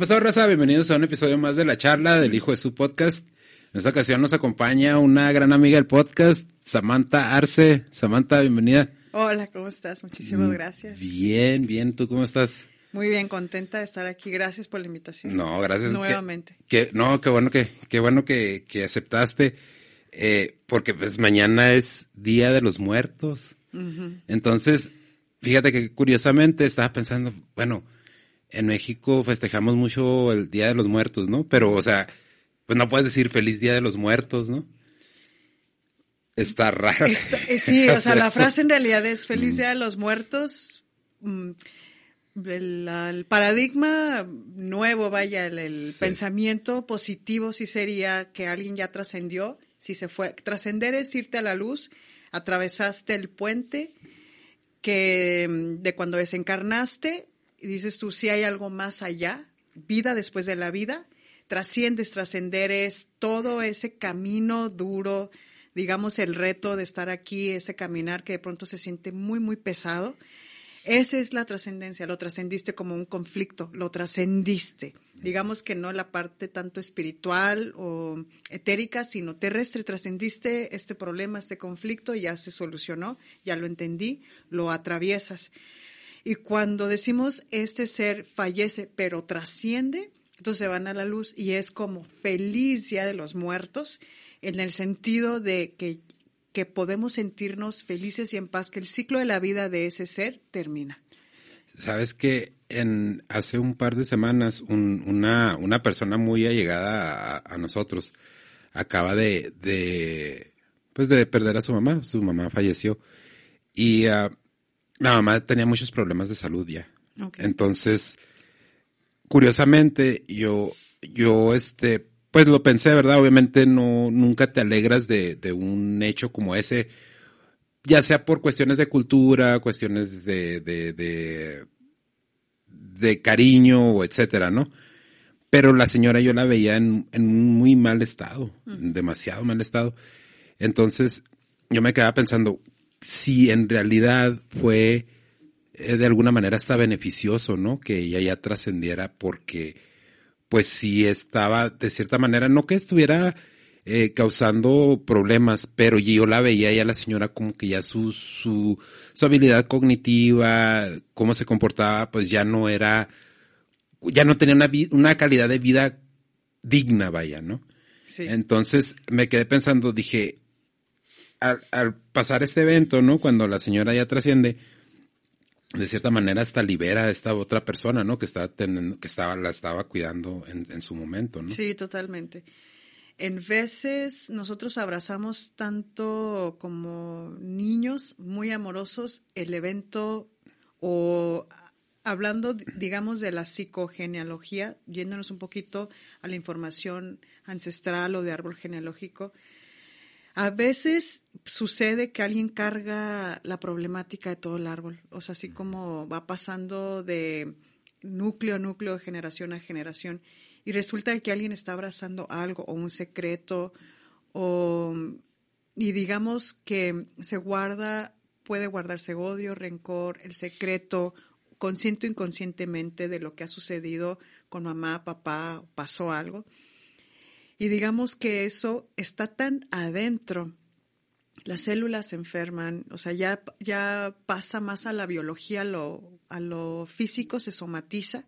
Hey, ¿qué pasó, raza? Bienvenidos a un episodio más de la charla del hijo de su podcast. En esta ocasión nos acompaña una gran amiga del podcast, Samantha Arce. Samantha, bienvenida. Hola, ¿cómo estás? Muchísimas Mm, gracias. Bien, bien. ¿Tú cómo estás? Muy bien, contenta de estar aquí. Gracias por la invitación. No, gracias. Nuevamente. Que, que- no, qué bueno que, qué bueno que, que aceptaste. eh, porque pues mañana es Día de los Muertos. Entonces, fíjate que curiosamente estaba pensando, bueno, en México festejamos mucho el Día de los Muertos, ¿no? Pero, o sea, pues no puedes decir feliz Día de los Muertos, ¿no? Está raro. Eh, sí, o sea, la frase en realidad es Feliz Día de los Muertos. Mm, El, paradigma nuevo, vaya, el, el Sí. pensamiento positivo sí sería que alguien ya trascendió, si se fue. Trascender es irte a la luz, atravesaste el puente que mm, de cuando desencarnaste y dices tú si hay algo más allá, vida después de la vida, trasciendes, trascender es todo ese camino duro, digamos el reto de estar aquí, ese caminar que de pronto se siente muy muy pesado. Esa es la trascendencia, lo trascendiste como un conflicto, lo trascendiste. Digamos que no la parte tanto espiritual o etérica, sino terrestre, trascendiste este problema, este conflicto, ya se solucionó, ya lo entendí, lo atraviesas. Y cuando decimos este ser fallece pero trasciende, entonces se van a la luz y es como feliz día de los muertos, en el sentido de que, que podemos sentirnos felices y en paz, que el ciclo de la vida de ese ser termina. Sabes que en hace un par de semanas un- una, una persona muy allegada a, a nosotros acaba de, de pues de perder a su mamá. Su mamá falleció y ah, la mamá tenía muchos problemas de salud ya. Entonces, curiosamente, yo, yo, este, pues lo pensé, ¿verdad? Obviamente no, nunca te alegras de, de un hecho como ese, ya sea por cuestiones de cultura, cuestiones de, de, de, de cariño o etcétera, ¿no? Pero la señora yo la veía en, en un muy mal estado, demasiado mal estado. Entonces, yo me quedaba pensando, si en realidad fue eh, de alguna manera hasta beneficioso, ¿no? Que ella ya trascendiera porque, pues sí estaba, de cierta manera, no que estuviera eh, causando problemas, pero yo la veía ya la señora como que ya su, su, su habilidad cognitiva, cómo se comportaba, pues ya no era, ya no tenía una, una calidad de vida digna, vaya, ¿no? Sí. Entonces me quedé pensando, dije, al, al pasar este evento, ¿no? Cuando la señora ya trasciende, de cierta manera hasta libera a esta otra persona, ¿no? Que estaba teniendo, que estaba, la estaba cuidando en, en su momento, ¿no? Sí, totalmente. En veces nosotros abrazamos tanto como niños muy amorosos el evento o hablando, digamos, de la psicogenealogía, yéndonos un poquito a la información ancestral o de árbol genealógico. A veces sucede que alguien carga la problemática de todo el árbol, o sea, así como va pasando de núcleo a núcleo, de generación a generación, y resulta que alguien está abrazando algo o un secreto, o, y digamos que se guarda, puede guardarse odio, rencor, el secreto, consciente o inconscientemente de lo que ha sucedido con mamá, papá, pasó algo. Y digamos que eso está tan adentro, las células se enferman, o sea, ya, ya pasa más a la biología, a lo, a lo físico, se somatiza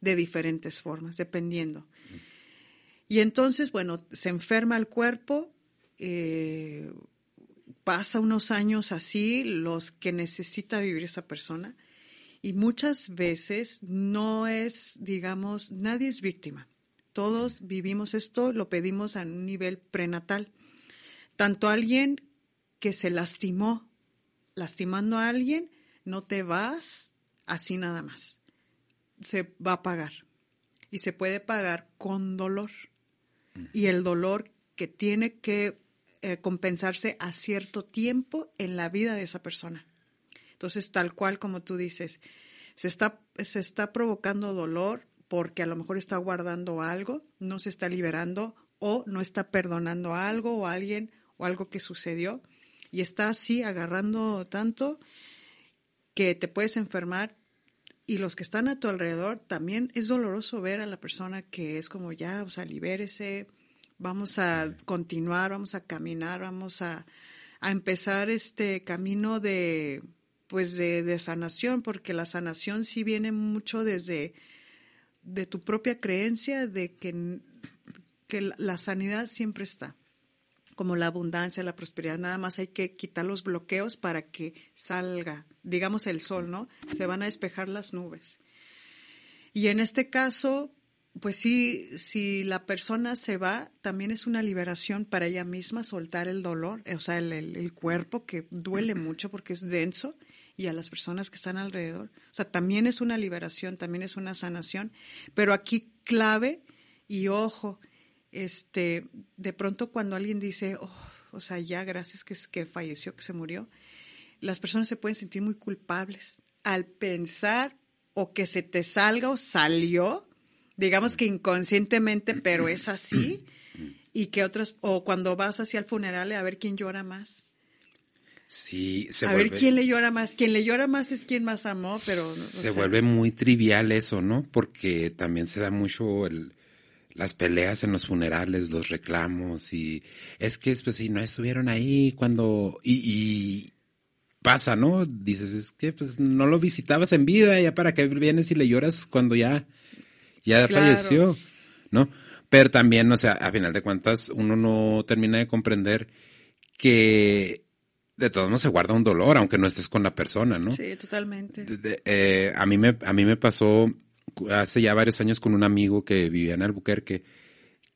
de diferentes formas, dependiendo. Y entonces, bueno, se enferma el cuerpo, eh, pasa unos años así, los que necesita vivir esa persona, y muchas veces no es, digamos, nadie es víctima. Todos vivimos esto, lo pedimos a un nivel prenatal. Tanto alguien que se lastimó, lastimando a alguien, no te vas así nada más. Se va a pagar. Y se puede pagar con dolor. Y el dolor que tiene que eh, compensarse a cierto tiempo en la vida de esa persona. Entonces, tal cual como tú dices, se está, se está provocando dolor porque a lo mejor está guardando algo, no se está liberando o no está perdonando algo o alguien o algo que sucedió. Y está así agarrando tanto que te puedes enfermar y los que están a tu alrededor, también es doloroso ver a la persona que es como ya, o sea, libérese, vamos a continuar, vamos a caminar, vamos a, a empezar este camino de, pues de, de, sanación, porque la sanación sí viene mucho desde de tu propia creencia de que, que la sanidad siempre está, como la abundancia, la prosperidad, nada más hay que quitar los bloqueos para que salga, digamos el sol, ¿no? Se van a despejar las nubes. Y en este caso, pues sí, si la persona se va, también es una liberación para ella misma soltar el dolor, o sea, el, el, el, cuerpo que duele mucho porque es denso y a las personas que están alrededor. O sea, también es una liberación, también es una sanación, pero aquí clave y ojo, este, de pronto cuando alguien dice, oh, o sea, ya gracias que, que falleció, que se murió, las personas se pueden sentir muy culpables al pensar o que se te salga o salió digamos que inconscientemente, pero es así, y que otros, o cuando vas hacia el funeral a ver quién llora más. Sí, se a vuelve, ver quién le llora más. Quien le llora más es quien más amó, pero... Se sea, vuelve muy trivial eso, ¿no? Porque también se da mucho el, las peleas en los funerales, los reclamos y es que pues si no estuvieron ahí cuando... y, y pasa, ¿no? Dices, es que pues no lo visitabas en vida, ya para qué vienes y le lloras cuando ya ya claro. falleció, ¿no? Pero también, o sea, a final de cuentas, uno no termina de comprender que de todos modos se guarda un dolor, aunque no estés con la persona, ¿no? Sí, totalmente. De, de, eh, a mí me, a mí me pasó hace ya varios años con un amigo que vivía en Albuquerque,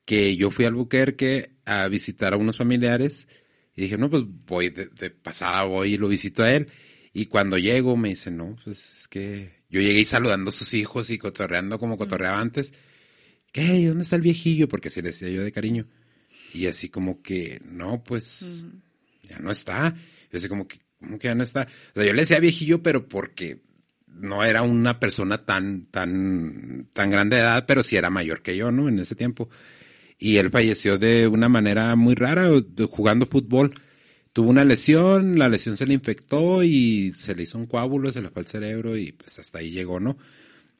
que yo fui a Albuquerque a visitar a unos familiares y dije, no, pues voy de, de pasada, voy y lo visito a él. Y cuando llego me dice, no, pues es que yo llegué saludando a sus hijos y cotorreando como cotorreaba antes. ¿Qué? ¿Dónde está el viejillo? Porque se le decía yo de cariño. Y así como que, no, pues, uh -huh. ya no está. Yo como que, como que ya no está. O sea, yo le decía viejillo, pero porque no era una persona tan, tan, tan grande de edad, pero sí era mayor que yo, ¿no? En ese tiempo. Y él falleció de una manera muy rara, jugando fútbol tuvo una lesión, la lesión se le infectó y se le hizo un coágulo, se le fue al cerebro y pues hasta ahí llegó, ¿no?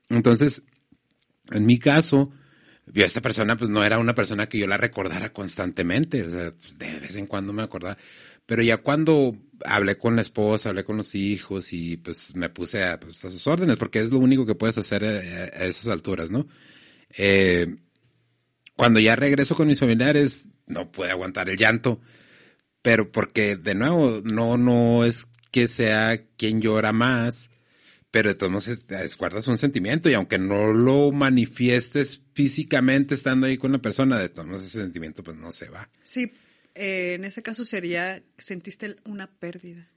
Entonces, en mi caso, yo esta persona pues no era una persona que yo la recordara constantemente, o sea, pues, de vez en cuando me acordaba, pero ya cuando hablé con la esposa, hablé con los hijos y pues me puse a, pues, sus órdenes, porque es lo único que puedes hacer a, a esas alturas, ¿no? Eh, cuando ya regreso con mis familiares, no pude aguantar el llanto pero porque de nuevo no no es que sea quien llora más, pero de todos modos guardas un sentimiento y aunque no lo manifiestes físicamente estando ahí con la persona, de todos modos ese sentimiento pues no se va. Sí, eh, en ese caso sería sentiste una pérdida.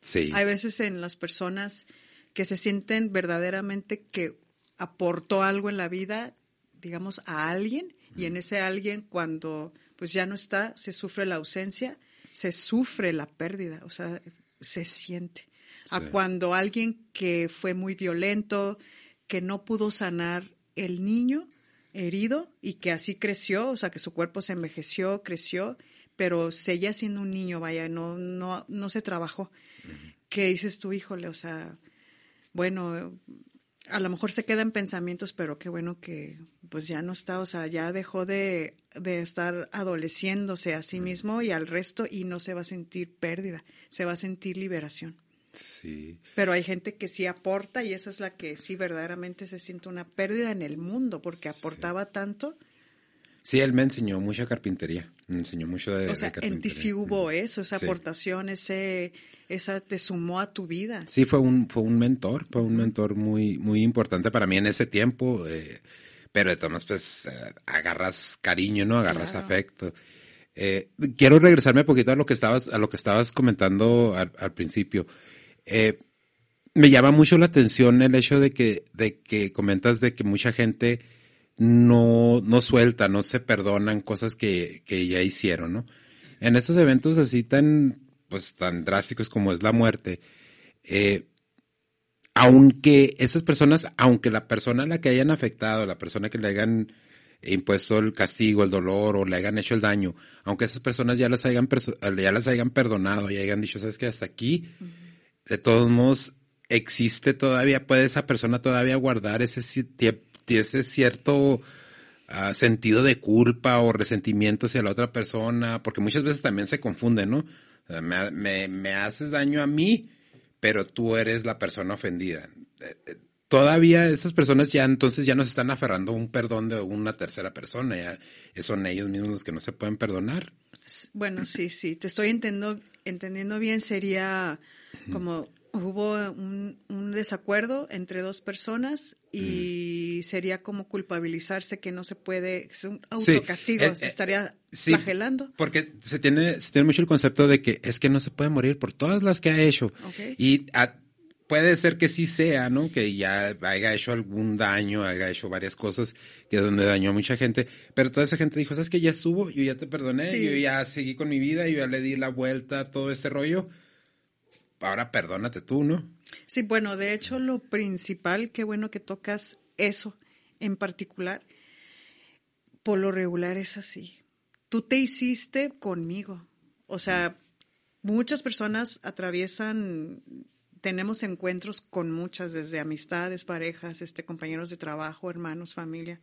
Sí. Hay veces en las personas que se sienten verdaderamente que aportó algo en la vida, digamos, a alguien, y en ese alguien cuando pues ya no está, se sufre la ausencia, se sufre la pérdida, o sea, se siente. Sí. A cuando alguien que fue muy violento, que no pudo sanar el niño herido y que así creció, o sea, que su cuerpo se envejeció, creció, pero seguía siendo un niño, vaya, no, no, no se trabajó. Uh -huh. ¿Qué dices tú, híjole? O sea, bueno, a lo mejor se quedan pensamientos, pero qué bueno que pues ya no está, o sea, ya dejó de, de, estar adoleciéndose a sí mismo y al resto y no se va a sentir pérdida, se va a sentir liberación. Sí. Pero hay gente que sí aporta y esa es la que sí verdaderamente se siente una pérdida en el mundo porque aportaba sí. tanto. Sí, él me enseñó mucha carpintería, me enseñó mucho de, o sea, de carpintería. en ti sí hubo eso, esa sí. aportación, ese esa te sumó a tu vida. Sí, fue un, fue un mentor, fue un mentor muy, muy importante para mí en ese tiempo, eh, pero de todas pues eh, agarras cariño, ¿no? Agarras claro. afecto. Eh, quiero regresarme un poquito a lo que estabas, a lo que estabas comentando al, al principio. Eh, me llama mucho la atención el hecho de que, de que comentas de que mucha gente no, no suelta, no se perdonan cosas que, que ya hicieron, ¿no? En estos eventos así tan, pues tan drásticos como es la muerte, eh, aunque esas personas, aunque la persona a la que hayan afectado, la persona que le hayan impuesto el castigo, el dolor o le hayan hecho el daño, aunque esas personas ya las hayan, ya las hayan perdonado y hayan dicho, sabes que hasta aquí, uh -huh. de todos modos, existe todavía, puede esa persona todavía guardar ese, ese cierto ah, sentido de culpa o resentimiento hacia la otra persona, porque muchas veces también se confunde, ¿no? me, me, me, haces daño a mí, pero tú eres la persona ofendida. Eh, eh, todavía esas personas ya entonces ya no se están aferrando a un perdón de una tercera persona, ya son ellos mismos los que no se pueden perdonar. Bueno, sí, sí, te estoy entendiendo, entendiendo bien, sería como hubo un, desacuerdo entre dos personas y sería como culpabilizarse que no se puede, es un autocastigo, eh, se estaría sí, flagelando. Porque se tiene, se tiene mucho el concepto de que es que no se puede morir por todas las que ha hecho. Y puede ser que sí sea, ¿no? Que ya haya hecho algún daño, haya hecho varias cosas que donde dañó a mucha gente, pero toda esa gente dijo, ¿sabes que ya estuvo? Yo ya te perdoné, yo ya seguí con mi vida, yo ya le di la vuelta a todo este rollo ahora perdónate tú, ¿no? Sí, bueno, de hecho lo principal, qué bueno que tocas eso en particular, por lo regular es así. Tú te hiciste conmigo. O sea, muchas personas atraviesan, tenemos encuentros con muchas, desde amistades, parejas, este, compañeros de trabajo, hermanos, familia.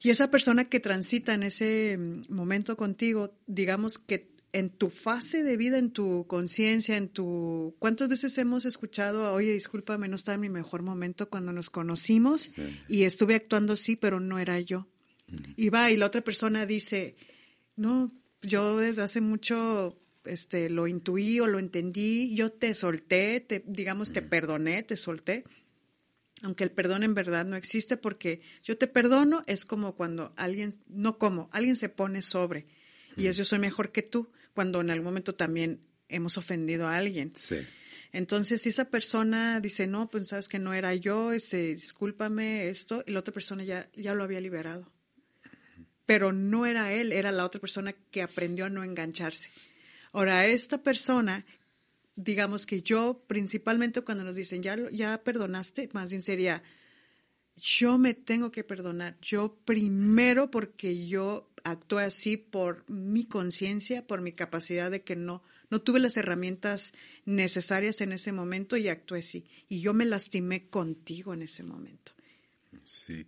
Y esa persona que transita en ese momento contigo, digamos que en tu fase de vida, en tu conciencia, en tu... ¿Cuántas veces hemos escuchado, oye, discúlpame, no estaba en mi mejor momento cuando nos conocimos y estuve actuando así, pero no era yo? Y va, y la otra persona dice, no, yo desde hace mucho este, lo intuí o lo entendí, yo te solté, te, digamos, te perdoné, te solté, aunque el perdón en verdad no existe porque yo te perdono es como cuando alguien, no como, alguien se pone sobre y es yo soy mejor que tú cuando en algún momento también hemos ofendido a alguien. Sí. Entonces, si esa persona dice, no, pues sabes que no era yo, este, discúlpame esto, y la otra persona ya, ya lo había liberado. Pero no era él, era la otra persona que aprendió a no engancharse. Ahora, esta persona, digamos que yo, principalmente cuando nos dicen, ya, ya perdonaste, más bien sería, yo me tengo que perdonar, yo primero porque yo actué así por mi conciencia, por mi capacidad de que no, no tuve las herramientas necesarias en ese momento y actué así. Y yo me lastimé contigo en ese momento. Sí,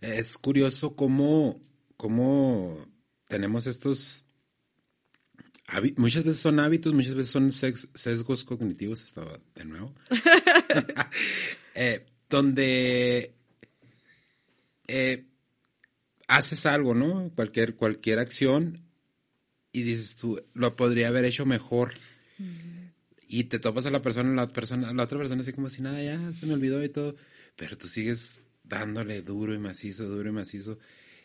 es curioso cómo, cómo tenemos estos, muchas veces son hábitos, muchas veces son sesgos cognitivos, estaba de nuevo, eh, donde eh, haces algo, ¿no? Cualquier, cualquier acción y dices tú, lo podría haber hecho mejor. Y te topas a la persona, la persona, la otra persona así como si nada, ya se me olvidó y todo. Pero tú sigues dándole duro y macizo, duro y macizo.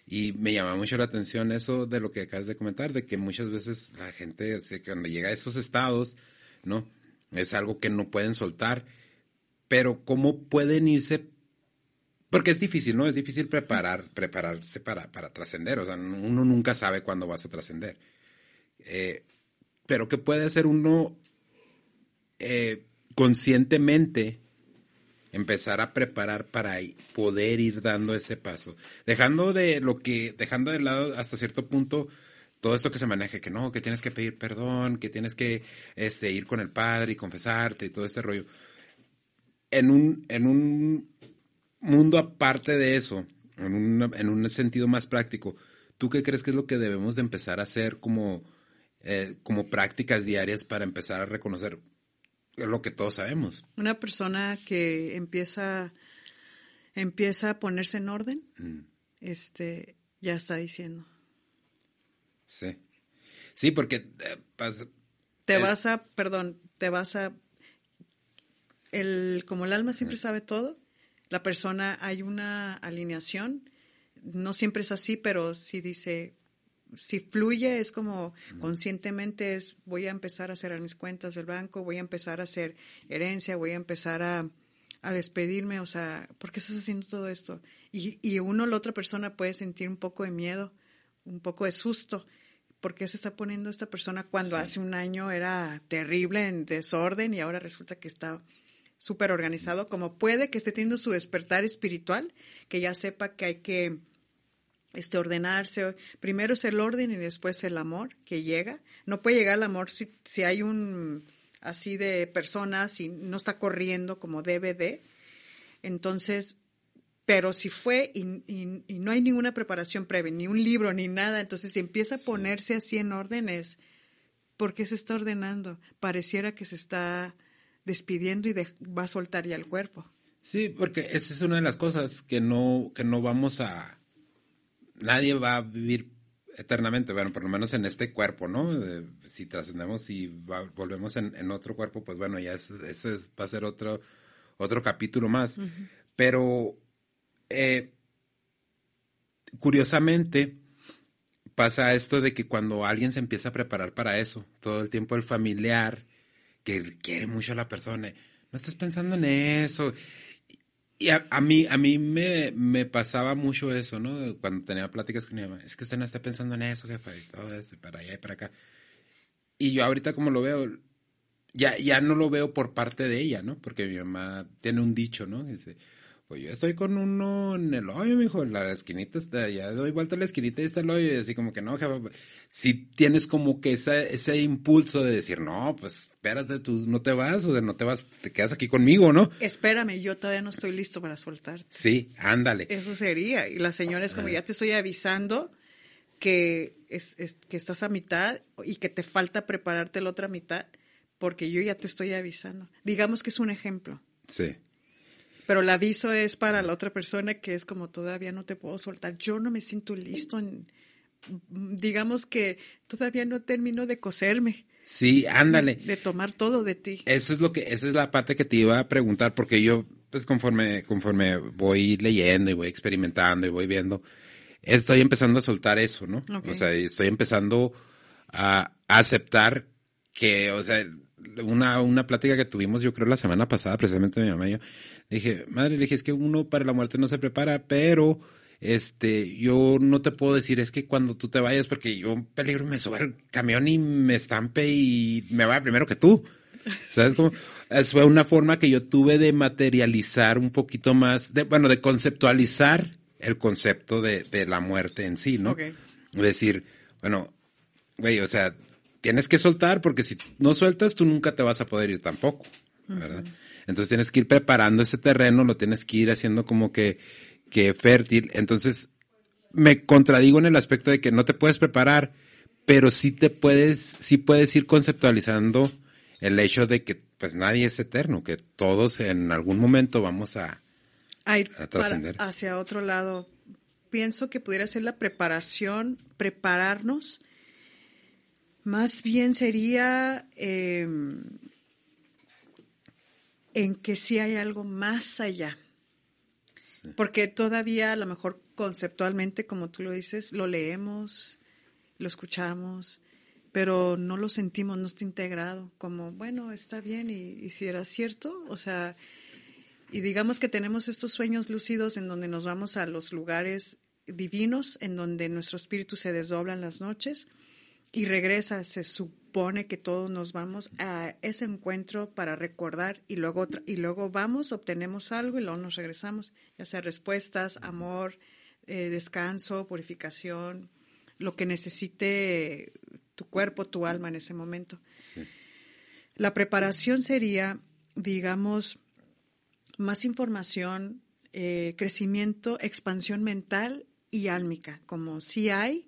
Y me llama mucho la atención eso de lo que acabas de comentar, de que muchas veces la gente, cuando llega a esos estados, ¿no? Es algo que no pueden soltar. Pero cómo pueden irse porque es difícil, ¿no? Es difícil preparar, prepararse para, para trascender. O sea, uno nunca sabe cuándo vas a trascender. Eh, pero ¿qué puede hacer uno eh, conscientemente empezar a preparar para poder ir dando ese paso? Dejando de lo que, dejando de lado hasta cierto punto todo esto que se maneja, que no, que tienes que pedir perdón, que tienes que este, ir con el padre y confesarte y todo este rollo. En un, en un mundo aparte de eso, en, en, un sentido más práctico, ¿tú qué crees que es lo que debemos de empezar a hacer como, eh, como prácticas diarias para empezar a reconocer lo que todos sabemos? Una persona que empieza, empieza a ponerse en orden, mm. este, ya está diciendo. Sí. Sí, porque eh, te vas a, perdón, te vas a el como el alma siempre sabe todo, la persona, hay una alineación, no siempre es así, pero si dice, si fluye, es como conscientemente es, voy a empezar a hacer mis cuentas del banco, voy a empezar a hacer herencia, voy a empezar a, a despedirme, o sea, ¿por qué estás haciendo todo esto? Y, y uno, la otra persona puede sentir un poco de miedo, un poco de susto. ¿Por qué se está poniendo esta persona cuando hace un año era terrible en desorden y ahora resulta que está súper organizado, como puede que esté teniendo su despertar espiritual, que ya sepa que hay que este, ordenarse. Primero es el orden y después el amor que llega. No puede llegar al amor si, si hay un así de personas y no está corriendo como debe de. Entonces, pero si fue y, no hay ninguna preparación previa, ni un libro, ni nada, entonces si empieza a ponerse así en órdenes, ¿por qué se está ordenando? Pareciera que se está despidiendo y va a soltar ya el cuerpo. Sí, porque esa es una de las cosas que no, que no vamos a... Nadie va a vivir eternamente, bueno, por lo menos en este cuerpo, ¿no? si trascendemos y volvemos en, otro cuerpo, pues bueno, ya ese, va a ser otro, otro capítulo más. Pero, eh, curiosamente, pasa esto de que cuando alguien se empieza a preparar para eso, todo el tiempo el familiar, que quiere mucho a la persona, no estás pensando en eso. Y a, mí, a mí me, me, pasaba mucho eso, ¿no? Cuando tenía pláticas con mi mamá, es que usted no está pensando en eso, jefa, y todo esto, para allá y para acá. Y yo ahorita como lo veo, ya, ya no lo veo por parte de ella, ¿no? Porque mi mamá tiene un dicho, ¿no? Dice, pues yo estoy con uno en el hoyo, mijo, la esquinita está, ya doy vuelta a la esquinita y está el hoyo, y así como que no, jefa, si tienes como que ese, ese impulso de decir, no, pues espérate, tú no te vas, o de no te vas, te quedas aquí conmigo, ¿no? Espérame, yo todavía no estoy listo para soltarte. Sí, ándale. Eso sería, y la señora es como, ya te estoy avisando que, es, que estás a mitad y que te falta prepararte la otra mitad, porque yo ya te estoy avisando. Digamos que es un ejemplo. Sí. Pero el aviso es para la otra persona que es como todavía no te puedo soltar. Yo no me siento listo. digamos que todavía no termino de coserme. Sí, ándale. De tomar todo de ti. Eso es lo que, esa es la parte que te iba a preguntar, porque yo, pues conforme, conforme voy leyendo y voy experimentando y voy viendo, estoy empezando a soltar eso, ¿no? O sea, estoy empezando a aceptar que, o sea, una, una plática que tuvimos, yo creo, la semana pasada, precisamente mi mamá y yo, dije, madre, le dije, es que uno para la muerte no se prepara, pero este, yo no te puedo decir, es que cuando tú te vayas, porque yo un peligro me suba al camión y me estampe y me vaya primero que tú. ¿Sabes cómo? Fue una forma que yo tuve de materializar un poquito más, de, bueno, de conceptualizar el concepto de, de la muerte en sí, ¿no? Es decir, bueno, güey, o sea, tienes que soltar porque si no sueltas, tú nunca te vas a poder ir tampoco, ¿verdad? Entonces tienes que ir preparando ese terreno, lo tienes que ir haciendo como que, que fértil. Entonces me contradigo en el aspecto de que no te puedes preparar, pero sí te puedes, sí puedes ir conceptualizando el hecho de que pues nadie es eterno, que todos en algún momento vamos a, a ir trascender. Hacia otro lado. Pienso que pudiera ser la preparación, prepararnos. Más bien sería eh, en que sí hay algo más allá. Porque todavía a lo mejor conceptualmente, como tú lo dices, lo leemos, lo escuchamos, pero no lo sentimos, no está integrado, como, bueno, está bien, y, si era cierto, o sea, y digamos que tenemos estos sueños lúcidos en donde nos vamos a los lugares divinos, en donde nuestro espíritu se desdobla en las noches y regresa, se supone que todos nos vamos a ese encuentro para recordar y luego, y luego vamos, obtenemos algo y luego nos regresamos, ya sea respuestas, amor, eh, descanso, purificación, lo que necesite tu cuerpo, tu alma en ese momento. La preparación sería, digamos, más información, eh, crecimiento, expansión mental y álmica, como si hay,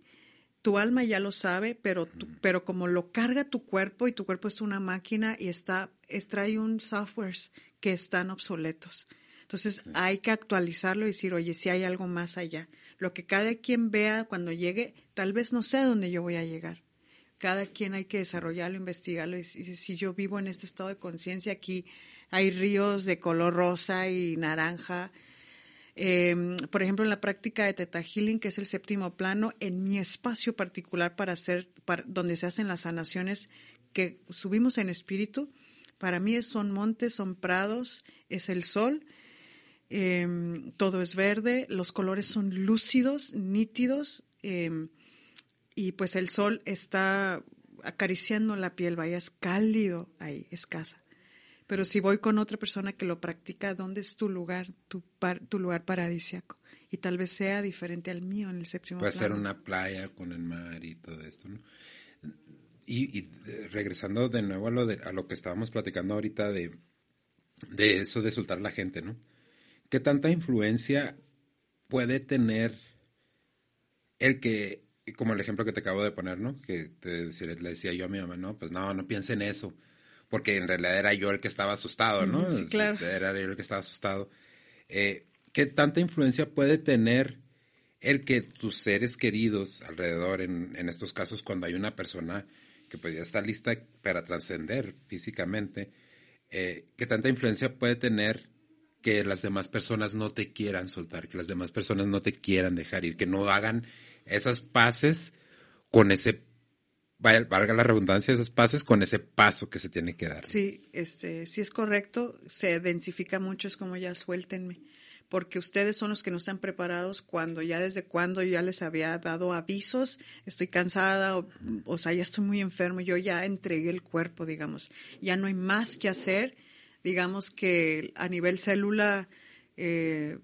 tu alma ya lo sabe, pero, pero como lo carga tu cuerpo y tu cuerpo es una máquina y está, extrae un software que están obsoletos. Entonces hay que actualizarlo y decir, oye, si hay algo más allá. Lo que cada quien vea cuando llegue, tal vez no sé a dónde yo voy a llegar. Cada quien hay que desarrollarlo, investigarlo. Y si yo vivo en este estado de conciencia, aquí hay ríos de color rosa y naranja, Em, por ejemplo, en la práctica de Teta Healing, que es el séptimo plano, en mi espacio particular para hacer, donde se hacen las sanaciones que subimos en espíritu, para mí son montes, son prados, es el sol, em, todo es verde, los colores son lúcidos, nítidos, em, y pues el sol está acariciando la piel, vaya, es cálido ahí, es casa. Pero si voy con otra persona que lo practica, ¿dónde es tu lugar, tu, tu lugar paradisiaco? Y tal vez sea diferente al mío en el séptimo Puede ser una playa con el mar y todo esto, ¿no? y, regresando de nuevo a lo, de, a lo que estábamos platicando ahorita de, de eso de soltar la gente, ¿no? ¿Qué tanta influencia puede tener el que, como el ejemplo que te acabo de poner, ¿no? Que te, le decía yo a mi mamá, no, pues no, no piense en eso, porque en realidad era yo el que estaba asustado, ¿no? Sí, claro. Era yo el que estaba asustado. Eh, ¿Qué tanta influencia puede tener el que tus seres queridos alrededor, en, en estos casos cuando hay una persona que pues ya está lista para trascender físicamente, eh, qué tanta influencia puede tener que las demás personas no te quieran soltar, que las demás personas no te quieran dejar ir, que no hagan esas paces con ese, valga la redundancia, esas paces con ese paso que se tiene que dar. Sí, este, sí es correcto, se densifica mucho, es como ya suéltenme porque ustedes son los que no están preparados cuando ya desde cuando ya les había dado avisos, estoy cansada, o, sea, ya estoy muy enfermo, yo ya entregué el cuerpo, digamos, ya no hay más que hacer, digamos que a nivel célula, eh,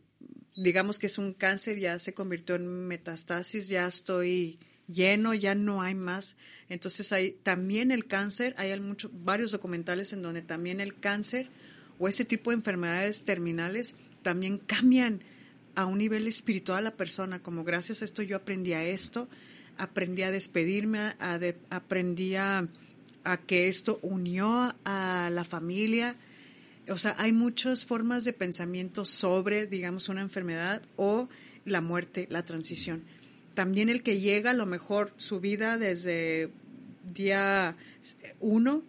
digamos que es un cáncer, ya se convirtió en metastasis, ya estoy lleno, ya no hay más. Entonces hay también el cáncer, hay muchos, varios documentales en donde también el cáncer o ese tipo de enfermedades terminales también cambian a un nivel espiritual a la persona, como gracias a esto yo aprendí a esto, aprendí a despedirme, a aprendí a, que esto unió a la familia. O sea, hay muchas formas de pensamiento sobre, digamos, una enfermedad o la muerte, la transición. También el que llega a lo mejor su vida desde día uno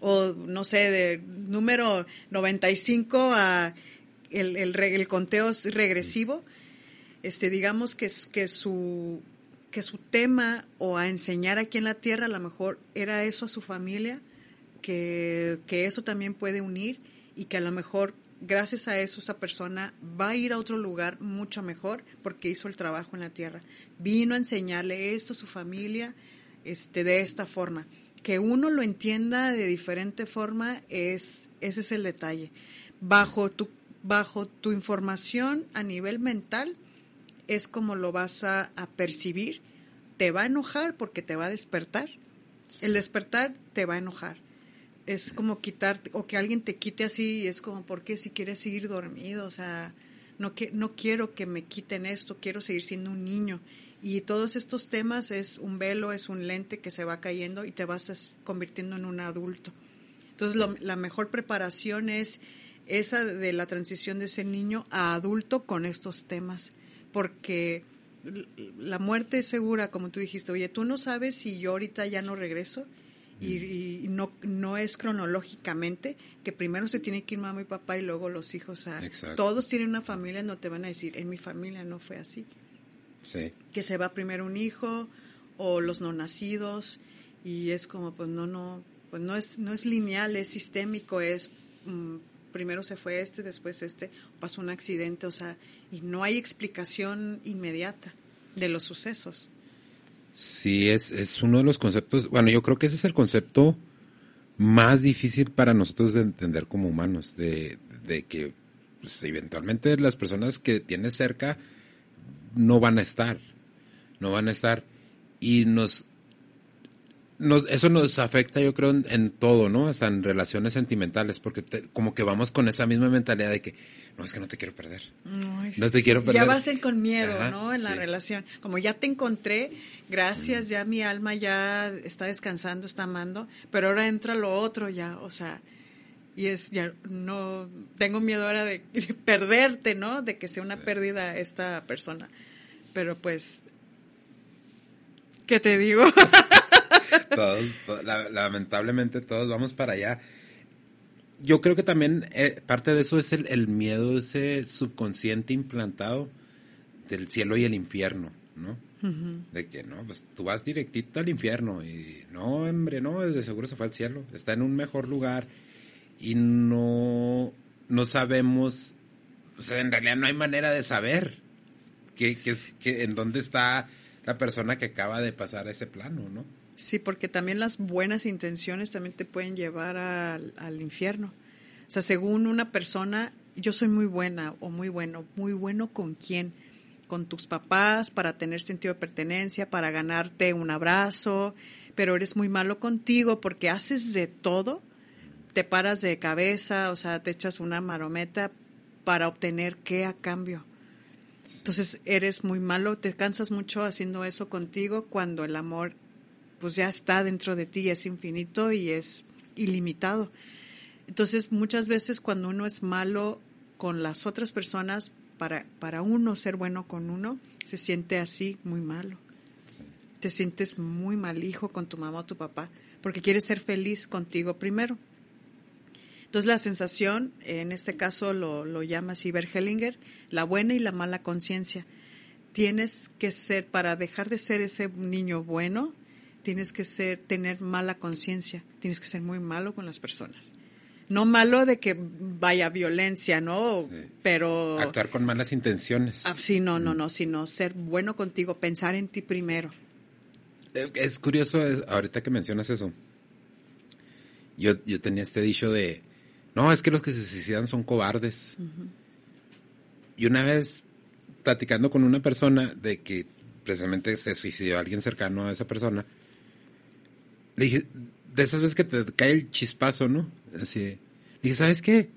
o no sé, de número 95 a el, el, el conteo es regresivo, este, digamos que, que, su, que su tema o a enseñar aquí en la tierra a lo mejor era eso a su familia, que, que eso también puede unir y que a lo mejor gracias a eso esa persona va a ir a otro lugar mucho mejor porque hizo el trabajo en la tierra. Vino a enseñarle esto a su familia este, de esta forma. Que uno lo entienda de diferente forma es, ese es el detalle. Bajo tu bajo tu información a nivel mental es como lo vas a, percibir. Te va a enojar porque te va a despertar. El despertar te va a enojar. Es como quitarte, o que alguien te quite así, es como, ¿por qué si quieres seguir dormido? O sea, no, que, no quiero que me quiten esto, quiero seguir siendo un niño. Y todos estos temas es un velo, es un lente que se va cayendo y te vas convirtiendo en un adulto. Entonces, la mejor preparación es esa de la transición de ese niño a adulto con estos temas, porque la muerte es segura, como tú dijiste, oye, tú no sabes si yo ahorita ya no regreso y, no, no es cronológicamente que primero se tiene que ir mamá y papá y luego los hijos. todos tienen una familia, no te van a decir, en mi familia no fue así. Sí. Que se va primero un hijo o los no nacidos y es como, pues no, no, pues no es, no es lineal, es sistémico, es mm, primero se fue este, después este, pasó un accidente, o sea, y no hay explicación inmediata de los sucesos. Sí, es, es uno de los conceptos, bueno, yo creo que ese es el concepto más difícil para nosotros de entender como humanos, de, de que pues, eventualmente las personas que tienes cerca no van a estar, no van a estar. Y nos eso nos afecta, yo creo, en, todo, ¿no? Hasta en relaciones sentimentales, porque como que vamos con esa misma mentalidad de que, no, es que no te quiero perder. No, te quiero perder. Ya vas con miedo, ¿no? En la relación. Como ya te encontré, gracias, ya mi alma ya está descansando, está amando, pero ahora entra lo otro ya, o sea, y es ya no tengo miedo ahora de, perderte, ¿no? De que sea una pérdida esta persona. Pero pues ¿qué te digo? todos, lamentablemente todos vamos para allá. Yo creo que también eh, parte de eso es el, miedo, ese subconsciente implantado del cielo y el infierno, ¿no? De que no, pues tú vas directito al infierno y no, hombre, no, de seguro se fue al cielo, está en un mejor lugar y no, no sabemos, o sea, en realidad no hay manera de saber que, que, en dónde está la persona que acaba de pasar a ese plano, ¿no? Sí, porque también las buenas intenciones también te pueden llevar al, infierno. O sea, según una persona, yo soy muy buena o muy bueno. ¿Muy bueno con quién? Con tus papás, para tener sentido de pertenencia, para ganarte un abrazo, pero eres muy malo contigo porque haces de todo, te paras de cabeza, o sea, te echas una marometa para obtener qué a cambio. Entonces eres muy malo, te cansas mucho haciendo eso contigo cuando el amor pues ya está dentro de ti, es infinito y es ilimitado. Entonces muchas veces cuando uno es malo con las otras personas, para, para uno ser bueno con uno, se siente así muy malo. Te sientes muy mal hijo con tu mamá o tu papá, porque quieres ser feliz contigo primero. Entonces la sensación, en este caso lo, lo llama Sieber Hellinger, la buena y la mala conciencia. Tienes que ser, para dejar de ser ese niño bueno, tienes que ser, tener mala conciencia, tienes que ser muy malo con las personas. No malo de que vaya violencia, ¿no? Pero... Actuar con malas intenciones. Ah, sí, no, no, no, sino ser bueno contigo, pensar en ti primero. Eh, es curioso ahorita que mencionas eso. Yo, yo tenía este dicho de, no, es que los que se suicidan son cobardes. Y una vez, platicando con una persona de que precisamente se suicidó alguien cercano a esa persona, le dije, de esas veces que te cae el chispazo, ¿no? Así, le dije, ¿sabes qué?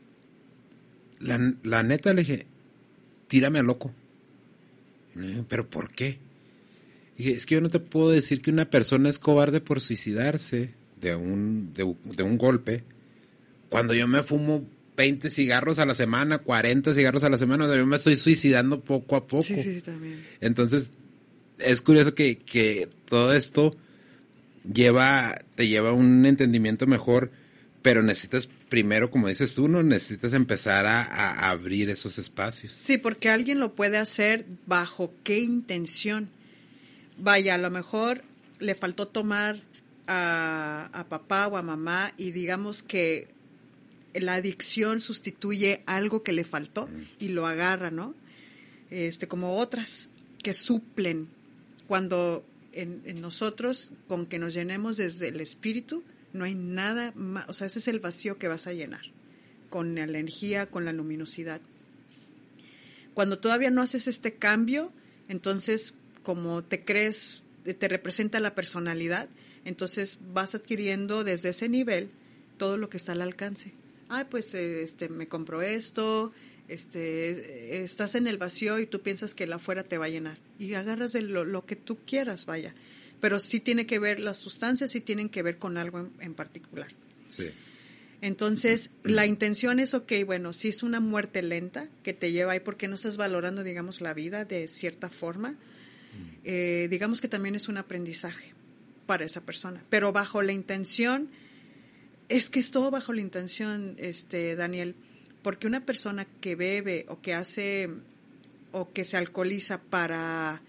La, la neta, le dije, tírame a loco. ¿Pero por qué? dije, es que yo no te puedo decir que una persona es cobarde por suicidarse de un, de un golpe cuando yo me fumo 20 cigarros a la semana, 40 cigarros a la semana, yo me estoy suicidando poco a poco. Sí, sí, también. Entonces, es curioso que, que todo esto lleva, te lleva a un entendimiento mejor, pero necesitas primero, como dices tú, ¿no? Necesitas empezar a, abrir esos espacios. Sí, porque alguien lo puede hacer bajo qué intención. Vaya, a lo mejor le faltó tomar a, a papá o a mamá y digamos que la adicción sustituye algo que le faltó y lo agarra, ¿no? Este, como otras que suplen cuando en, nosotros, con que nos llenemos desde el espíritu, no hay nada más, o sea, ese es el vacío que vas a llenar, con la energía, con la luminosidad. Cuando todavía no haces este cambio, entonces, como te crees, te representa la personalidad, entonces vas adquiriendo desde ese nivel todo lo que está al alcance ay, pues este, me compro esto, este, estás en el vacío y tú piensas que el afuera te va a llenar. Y agarras de lo, que tú quieras, vaya. Pero sí tiene que ver, las sustancias sí tienen que ver con algo en, particular. Sí. Entonces, la intención es, ok, bueno, si es una muerte lenta que te lleva ahí porque no estás valorando, digamos, la vida de cierta forma, eh, digamos que también es un aprendizaje para esa persona, pero bajo la intención es que es todo bajo la intención, este, Daniel, porque una persona que bebe o que hace o que se alcoholiza para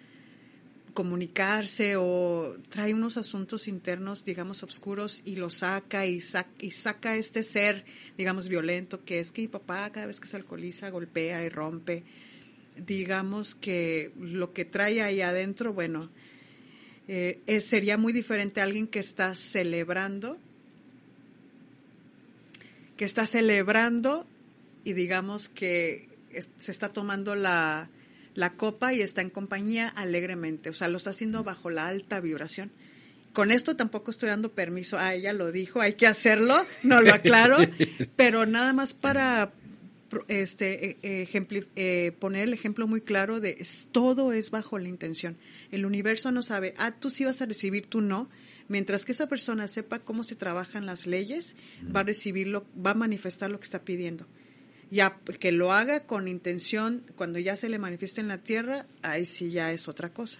comunicarse o trae unos asuntos internos, digamos, oscuros y lo saca y, saca este ser, digamos, violento, que es que mi papá cada vez que se alcoholiza golpea y rompe. Digamos que lo que trae ahí adentro, bueno, eh, sería muy diferente a alguien que está celebrando que está celebrando y digamos que se está tomando la, copa y está en compañía alegremente, o sea, lo está haciendo bajo la alta vibración. Con esto tampoco estoy dando permiso, a ella lo dijo, hay que hacerlo, no lo aclaro, pero nada más para este e, eh, poner el ejemplo muy claro de todo es bajo la intención. El universo no sabe, ah, tú sí vas a recibir, tú no, Mientras que esa persona sepa cómo se trabajan las leyes, va a recibirlo, va a manifestar lo que está pidiendo. Ya que lo haga con intención, cuando ya se le manifieste en la tierra, ahí sí ya es otra cosa.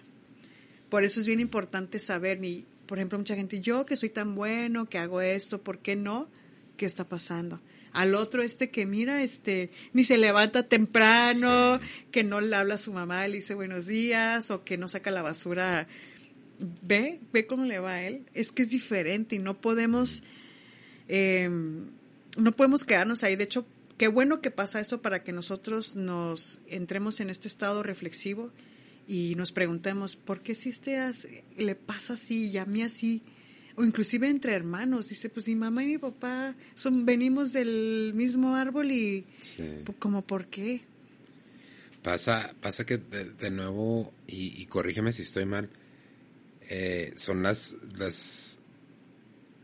Por eso es bien importante saber, ni, por ejemplo, mucha gente, yo que soy tan bueno, que hago esto, ¿por qué no? ¿Qué está pasando? al otro este que mira, este, ni se levanta temprano, que no le habla a su mamá, le dice buenos días, o que no saca la basura ve, ve cómo le va a él. Es que es diferente y no podemos, eh, no podemos quedarnos ahí. De hecho, qué bueno que pasa eso para que nosotros nos entremos en este estado reflexivo y nos preguntemos, ¿por qué si este le pasa así y a mí así? O inclusive entre hermanos, dice, pues mi mamá y mi papá son, venimos del mismo árbol y como por qué. Pasa, pasa que de, nuevo, y, y corrígeme si estoy mal, eh, son las, las,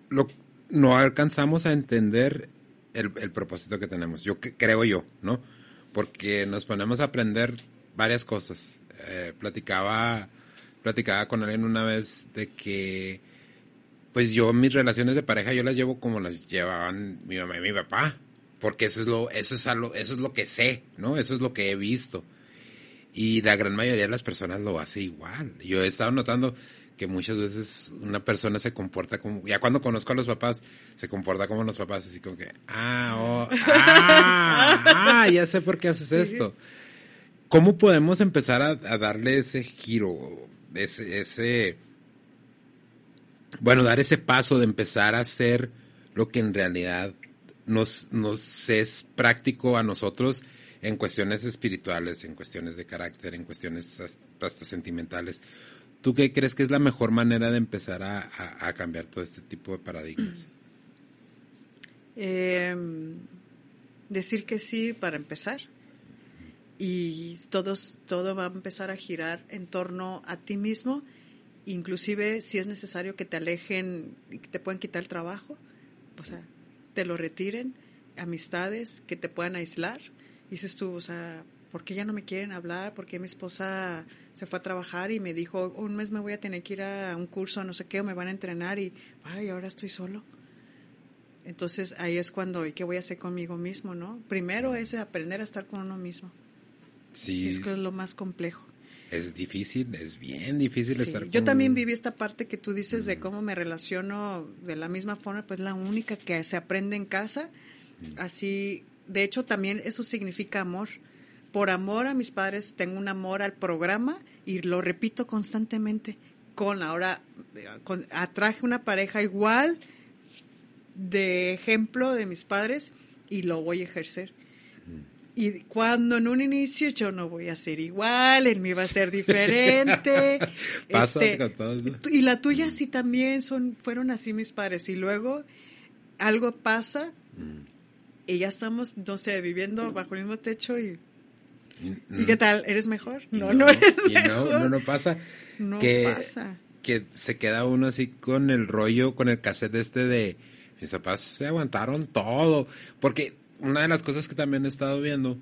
lo, no alcanzamos a entender el, el propósito que tenemos. Yo creo yo, ¿no? Porque nos ponemos a aprender varias cosas. Eh, platicaba, platicaba con alguien una vez de que, pues yo mis relaciones de pareja yo las llevo como las llevaban mi mamá y mi papá, porque eso es lo, eso es algo, eso es lo que sé, ¿no? Eso es lo que he visto. Y la gran mayoría de las personas lo hace igual. Yo he estado notando que muchas veces una persona se comporta como, ya cuando conozco a los papás, se comporta como los papás, así como que, ah, oh, ah, ah, ya sé por qué haces esto. ¿Cómo podemos empezar a, darle ese giro, ese, ese, bueno, dar ese paso de empezar a hacer lo que en realidad nos, nos es práctico a nosotros en cuestiones espirituales, en cuestiones de carácter, en cuestiones hasta sentimentales. ¿Tú qué crees que es la mejor manera de empezar a, cambiar todo este tipo de paradigmas? Em, decir que sí para empezar. Y todos, todo va a empezar a girar en torno a ti mismo, inclusive si es necesario que te alejen y que te puedan quitar el trabajo, o sea, te lo retiren, amistades que te puedan aislar. dices tú, o sea, ¿por qué ya no me quieren hablar? ¿Por qué mi esposa se fue a trabajar y me dijo, un mes me voy a tener que ir a un curso, no sé qué, o me van a entrenar y, ay, ahora estoy solo? Entonces ahí es cuando, ¿y qué voy a hacer conmigo mismo, no? Primero es aprender a estar con uno mismo. Sí. Es que es lo más complejo. Es difícil, es bien difícil estar con... Yo también viví esta parte que tú dices de cómo me relaciono de la misma forma, pues la única que se aprende en casa. Así, de hecho, también eso significa amor por amor a mis padres, tengo un amor al programa y lo repito constantemente. Con ahora, con, atraje una pareja igual de ejemplo de mis padres y lo voy a ejercer. Y cuando en un inicio yo no voy a ser igual, él me va a ser diferente. este, Y la tuya sí también son, fueron así mis padres. Y luego algo pasa y ya estamos, no sé, viviendo bajo el mismo techo y ¿Y qué tal? ¿Eres mejor? No, no, eres mejor. No, no, pasa. No que, pasa. Que se queda uno así con el rollo, con el cassette este de mis papás se aguantaron todo. Porque una de las cosas que también he estado viendo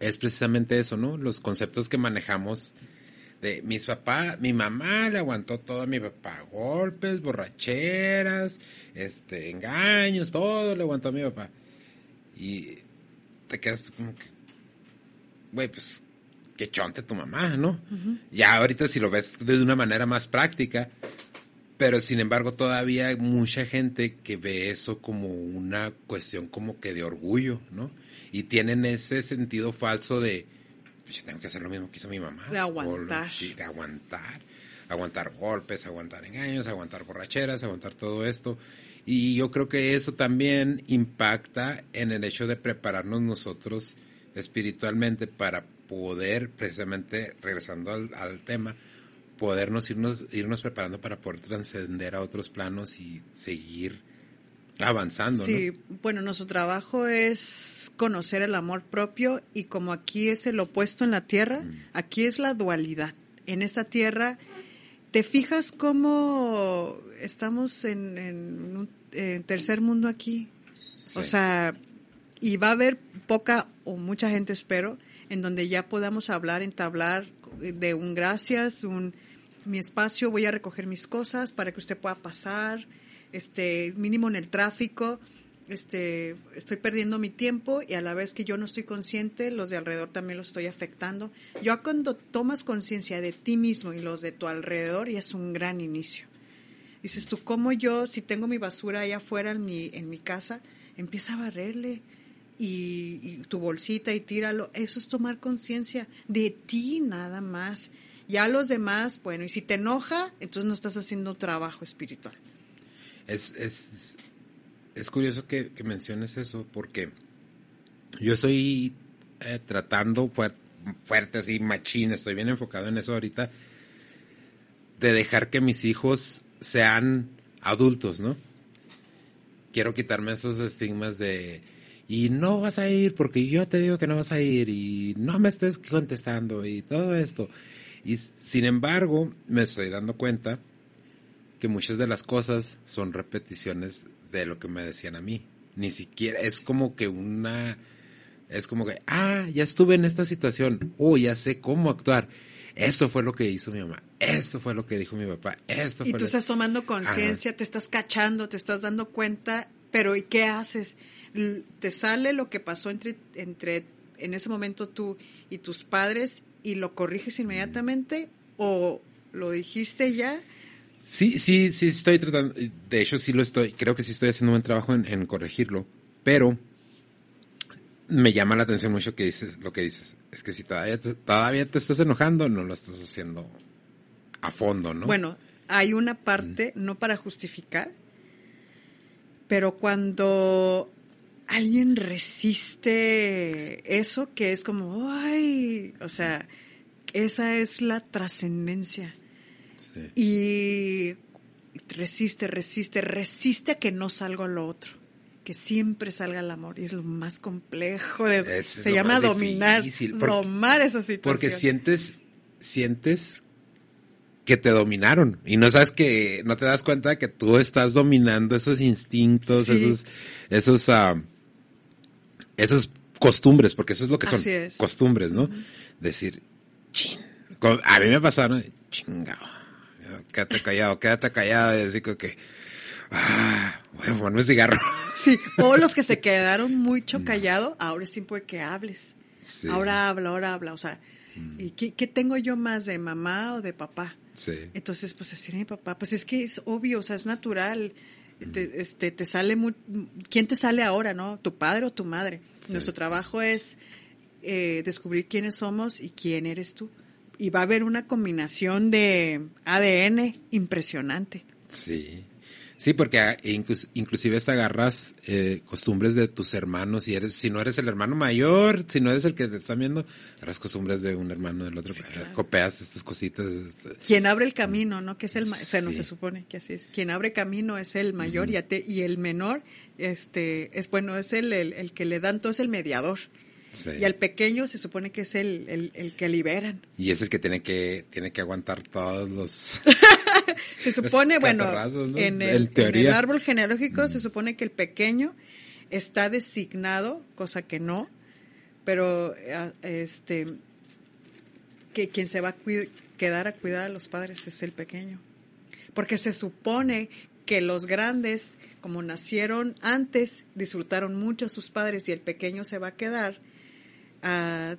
es precisamente eso, ¿no? Los conceptos que manejamos de mis papás, mi mamá le aguantó todo a mi papá, golpes, borracheras, este, engaños, todo le aguantó a mi papá. Y te quedas como que, güey, pues qué chonte tu mamá, ¿no? Ya ahorita si lo ves de una manera más práctica, pero sin embargo todavía hay mucha gente que ve eso como una cuestión como que de orgullo, ¿no? Y tienen ese sentido falso de, pues yo tengo que hacer lo mismo que hizo mi mamá. De aguantar. sí, de aguantar. Aguantar golpes, aguantar engaños, aguantar borracheras, aguantar todo esto. Y yo creo que eso también impacta en el hecho de prepararnos nosotros espiritualmente para poder, precisamente regresando al, tema, podernos irnos, irnos preparando para poder trascender a otros planos y seguir avanzando. Sí, bueno, nuestro trabajo es conocer el amor propio y como aquí es el opuesto en la tierra, mm. aquí es la dualidad. En esta tierra, ¿te fijas cómo estamos en, un tercer mundo aquí? O sea, y va a haber poca o mucha gente, espero, en donde ya podamos hablar, entablar de un gracias, un mi espacio, voy a recoger mis cosas para que usted pueda pasar, este mínimo en el tráfico, este estoy perdiendo mi tiempo y a la vez que yo no estoy consciente, los de alrededor también los estoy afectando. Yo cuando tomas conciencia de ti mismo y los de tu alrededor, ya es un gran inicio. Dices tú, ¿cómo yo, si tengo mi basura allá afuera en mi, en mi casa, empieza a barrerle? Y, tu bolsita y tíralo. Eso es tomar conciencia de ti nada más. Ya los demás, bueno, y si te enoja, entonces no estás haciendo trabajo espiritual. Es, es, es curioso que, menciones eso porque yo estoy eh, tratando fuerte, así, machín, estoy bien enfocado en eso ahorita, de dejar que mis hijos sean adultos, ¿no? Quiero quitarme esos estigmas de y no vas a ir porque yo te digo que no vas a ir y no me estés contestando y todo esto. Y sin embargo, me estoy dando cuenta que muchas de las cosas son repeticiones de lo que me decían a mí. Ni siquiera, es como que una, es como que, ah, ya estuve en esta situación, oh, ya sé cómo actuar. Esto fue lo que hizo mi mamá, esto fue lo que dijo mi papá, esto y fue tú estás tomando conciencia, te estás cachando, te estás dando cuenta, pero ¿y qué haces? Te sale lo que pasó entre, entre en ese momento tú y tus padres y lo corriges inmediatamente o lo dijiste ya Sí, sí, sí estoy tratando, de hecho sí lo estoy, creo que sí estoy haciendo un buen trabajo en, corregirlo, pero me llama la atención mucho que dices, lo que dices, es que si todavía te, todavía te estás enojando, no lo estás haciendo a fondo, ¿no? Bueno, hay una parte, no para justificar, pero cuando alguien resiste eso, que es como, ay, o sea, esa es la trascendencia. Y resiste, resiste, resiste a que no salga lo otro, que siempre salga el amor. Y es lo más complejo de, se llama dominar, domar esa situación. Porque sientes, sientes que te dominaron y no sabes que, no te das cuenta de que tú estás dominando esos instintos, esos, esos, uh, esas costumbres, porque eso es lo que son, costumbres, ¿no? Decir, chin, a mí me pasaron, chingado quédate callado, quédate callado, y así que, ah, voy a cigarro. Sí, o los que se quedaron mucho callados, ahora es tiempo de que hables. Ahora habla, ahora habla, o sea, mm. ¿y qué, tengo yo más de mamá o de papá? Sí. Entonces, pues decir mi papá, pues es que es obvio, o sea, es natural. Te, este, te sale muy, ¿quién te sale ahora, no? ¿Tu padre o tu madre? Nuestro trabajo es eh, descubrir quiénes somos y quién eres tú y va a haber una combinación de ADN impresionante. Sí. Sí, porque ah, inclusive te agarras eh, costumbres de tus hermanos y eres, si no eres el hermano mayor, si no eres el que te está viendo, agarras costumbres de un hermano del otro, copeas estas cositas. Este. Quien abre el camino, ¿no? Que es el, o no se supone que así es. Quien abre camino es el mayor y, y el menor, este, es bueno, es el, el, el que le dan todo es el mediador. Y al pequeño se supone que es el, el, que liberan. Y es el que tiene que, tiene que aguantar todos los... se supone, bueno, en, el, en, el, árbol genealógico se supone que el pequeño está designado, cosa que no, pero eh, este que quien se va a quedar a cuidar a los padres es el pequeño. Porque se supone que los grandes, como nacieron antes, disfrutaron mucho a sus padres y el pequeño se va a quedar a,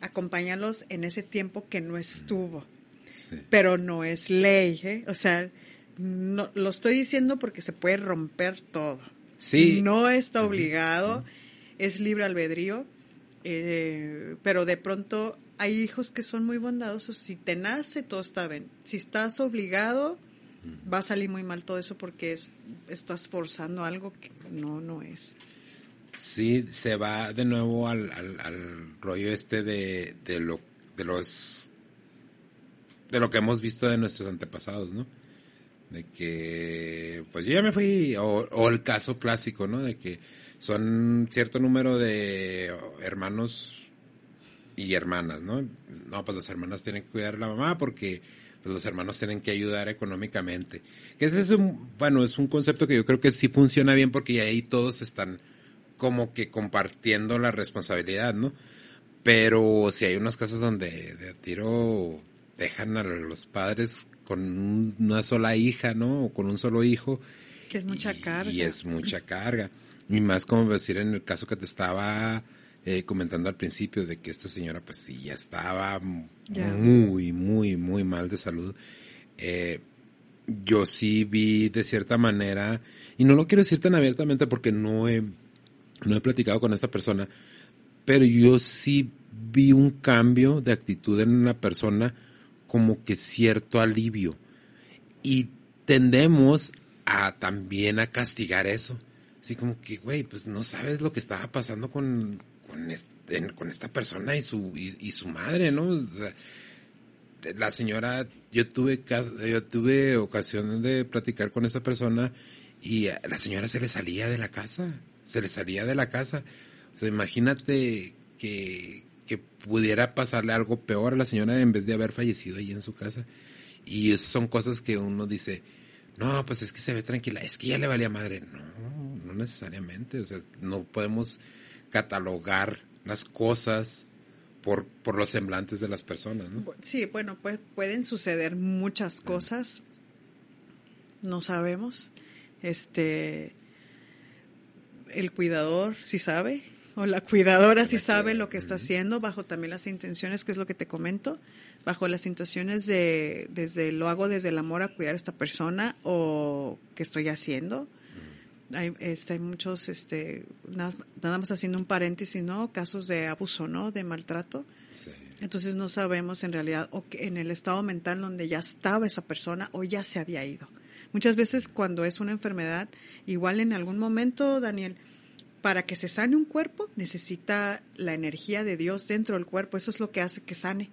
acompañarlos en ese tiempo que no estuvo. Pero no es ley, ¿eh? O sea, no, lo estoy diciendo porque se puede romper todo. Sí. No está obligado, es libre albedrío, eh, pero de pronto hay hijos que son muy bondadosos. Si te nace, todo está bien. Si estás obligado, va a salir muy mal todo eso porque es, estás forzando algo que no, no es. Sí, se va de nuevo al, al, rollo este de, de, lo, de los de lo que hemos visto de nuestros antepasados, ¿no? De que, pues yo ya me fui, o, el caso clásico, ¿no? De que son cierto número de hermanos y hermanas, ¿no? No, pues las hermanas tienen que cuidar a la mamá porque pues los hermanos tienen que ayudar económicamente. Que ese es un, bueno, es un concepto que yo creo que sí funciona bien porque ahí todos están como que compartiendo la responsabilidad, ¿no? Pero si hay unos casos donde de tiro dejan a los padres con una sola hija, ¿no? O con un solo hijo. Que es mucha carga. Y es mucha carga. Y más como decir en el caso que te estaba eh, comentando al principio de que esta señora pues sí ya estaba muy, muy, muy mal de salud. Eh, yo sí vi de cierta manera, y no lo quiero decir tan abiertamente porque no he no he platicado con esta persona, pero yo sí vi un cambio de actitud en una persona como que cierto alivio. Y tendemos a también a castigar eso. Así como que, güey, pues no sabes lo que estaba pasando con, con, con esta persona y su, y, su madre, ¿no? O sea, la señora, yo tuve, yo tuve ocasión de platicar con esta persona y a la señora se le salía de la casa se le salía de la casa. O sea, imagínate que, que pudiera pasarle algo peor a la señora en vez de haber fallecido ahí en su casa. Y son cosas que uno dice, no, pues es que se ve tranquila, es que ya le valía madre. No, no necesariamente, o sea, no podemos catalogar las cosas por, por los semblantes de las personas, ¿no? Sí, bueno, pues pueden suceder muchas cosas, no sabemos. Este, el cuidador si sabe, o la cuidadora si sabe lo que está haciendo, bajo también las intenciones, que es lo que te comento, bajo las intenciones de, desde, lo hago desde el amor a cuidar a esta persona, o qué estoy haciendo. Hay, este, hay muchos, este, nada, nada, más haciendo un paréntesis, ¿no? Casos de abuso, ¿no? De maltrato. Sí. Entonces no sabemos en realidad o que en el estado mental donde ya estaba esa persona o ya se había ido. Muchas veces cuando es una enfermedad, igual en algún momento, Daniel, para que se sane un cuerpo necesita la energía de Dios dentro del cuerpo. Eso es lo que hace que sane.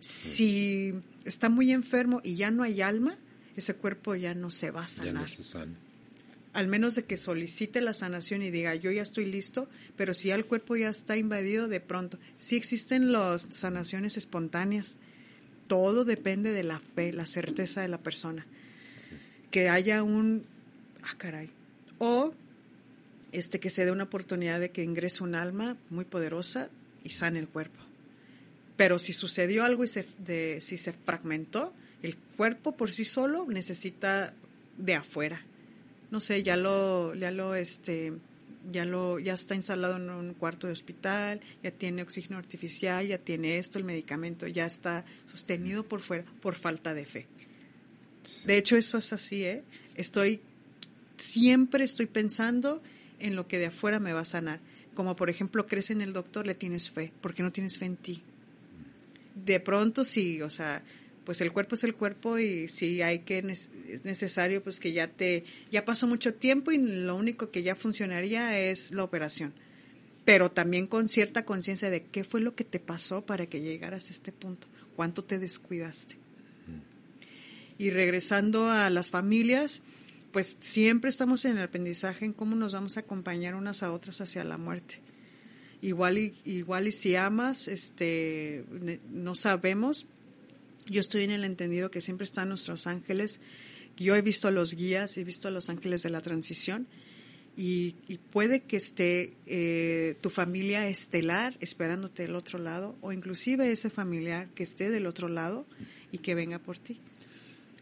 Si está muy enfermo y ya no hay alma, ese cuerpo ya no se va a sanar. Ya no se sana. Al menos de que solicite la sanación y diga, yo ya estoy listo, pero si ya el cuerpo ya está invadido de pronto. Sí existen las sanaciones espontáneas. Todo depende de la fe, la certeza de la persona que haya un, ah, caray, o este que se dé una oportunidad de que ingrese un alma muy poderosa y sane el cuerpo. Pero si sucedió algo y se, de, si se fragmentó, el cuerpo por sí solo necesita de afuera. No sé, ya lo, ya lo, este, ya lo, ya está instalado en un cuarto de hospital, ya tiene oxígeno artificial, ya tiene esto, el medicamento, ya está sostenido por fuera por falta de fe. De hecho, eso es así, ¿eh? Estoy, siempre estoy pensando en lo que de afuera me va a sanar. Como por ejemplo, crees en el doctor, le tienes fe, porque no tienes fe en ti. De pronto sí, o sea, pues el cuerpo es el cuerpo y si hay que es necesario pues que ya te ya pasó mucho tiempo y lo único que ya funcionaría es la operación pero también con cierta conciencia de qué fue lo que te pasó para que llegaras a este punto cuánto te descuidaste y regresando a las familias, pues siempre estamos en el aprendizaje en cómo nos vamos a acompañar unas a otras hacia la muerte. Igual y, igual y si amas, este, no sabemos. Yo estoy en el entendido que siempre están nuestros ángeles. Yo he visto a los guías, he visto a los ángeles de la transición y, puede que esté eh, tu familia estelar esperándote del otro lado o inclusive ese familiar que esté del otro lado y que venga por ti.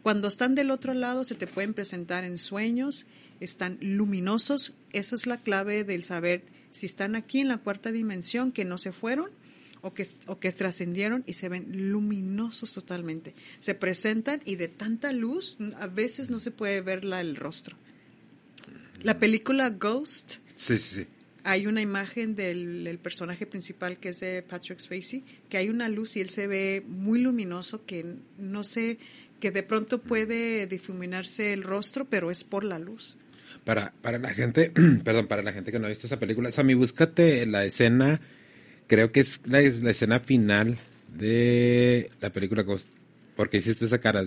Cuando están del otro lado se te pueden presentar en sueños, están luminosos. Esa es la clave del saber si están aquí en la cuarta dimensión, que no se fueron o que, o que trascendieron y se ven luminosos totalmente. Se presentan y de tanta luz a veces no se puede ver el rostro. La película Ghost. Sí, sí, sí. Hay una imagen del, personaje principal que es de Patrick Swayze, que hay una luz y él se ve muy luminoso que no sé que de pronto puede difuminarse el rostro, pero es por la luz. Para, para la gente, perdón, para la gente que no ha visto esa película, Sammy, búscate la escena, creo que es la, la escena final de la película Ghost. Porque hiciste esa cara.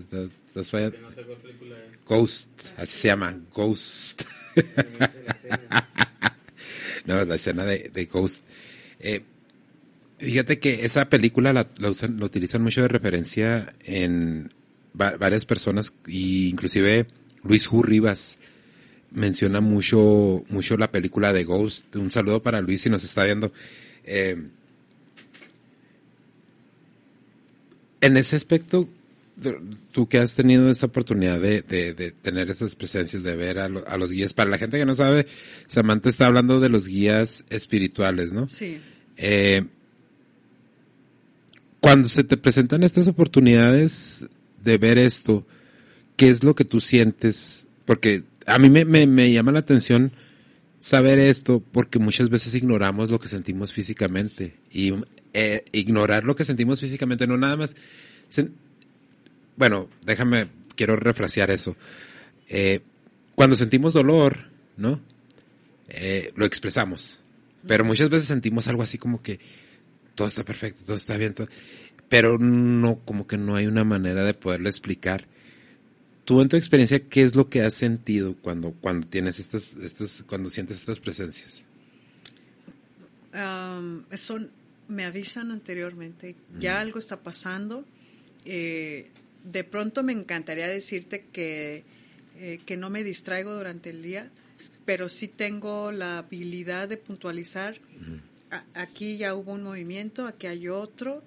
Ghost, así se llama, Ghost. no, la escena de, de Ghost. Eh, fíjate que esa película la, la, usan, la utilizan mucho de referencia en, varias personas, inclusive Luis Hu Rivas menciona mucho, mucho la película de Ghost. Un saludo para Luis si nos está viendo. Eh, en ese aspecto, tú que has tenido esa oportunidad de, de, tener esas presencias, de ver a, los guías, para la gente que no sabe, Samantha está hablando de los guías espirituales, ¿no? Sí. Eh, cuando se te presentan estas oportunidades, de ver esto, ¿qué es lo que tú sientes? Porque a mí me, me, llama la atención saber esto porque muchas veces ignoramos lo que sentimos físicamente y eh, ignorar lo que sentimos físicamente no nada más bueno déjame quiero refrasear eso. Eh, cuando sentimos dolor no eh, lo expresamos pero muchas veces sentimos algo así como que todo está perfecto todo está bien todo, pero no, como que no hay una manera de poderlo explicar. Tú en tu experiencia, ¿qué es lo que has sentido cuando, cuando tienes estas, estas, cuando sientes estas presencias? son me avisan anteriormente, ya algo está pasando. Eh, de pronto me encantaría decirte que, eh, que no me distraigo durante el día, pero sí tengo la habilidad de puntualizar. aquí ya hubo un movimiento, aquí hay otro,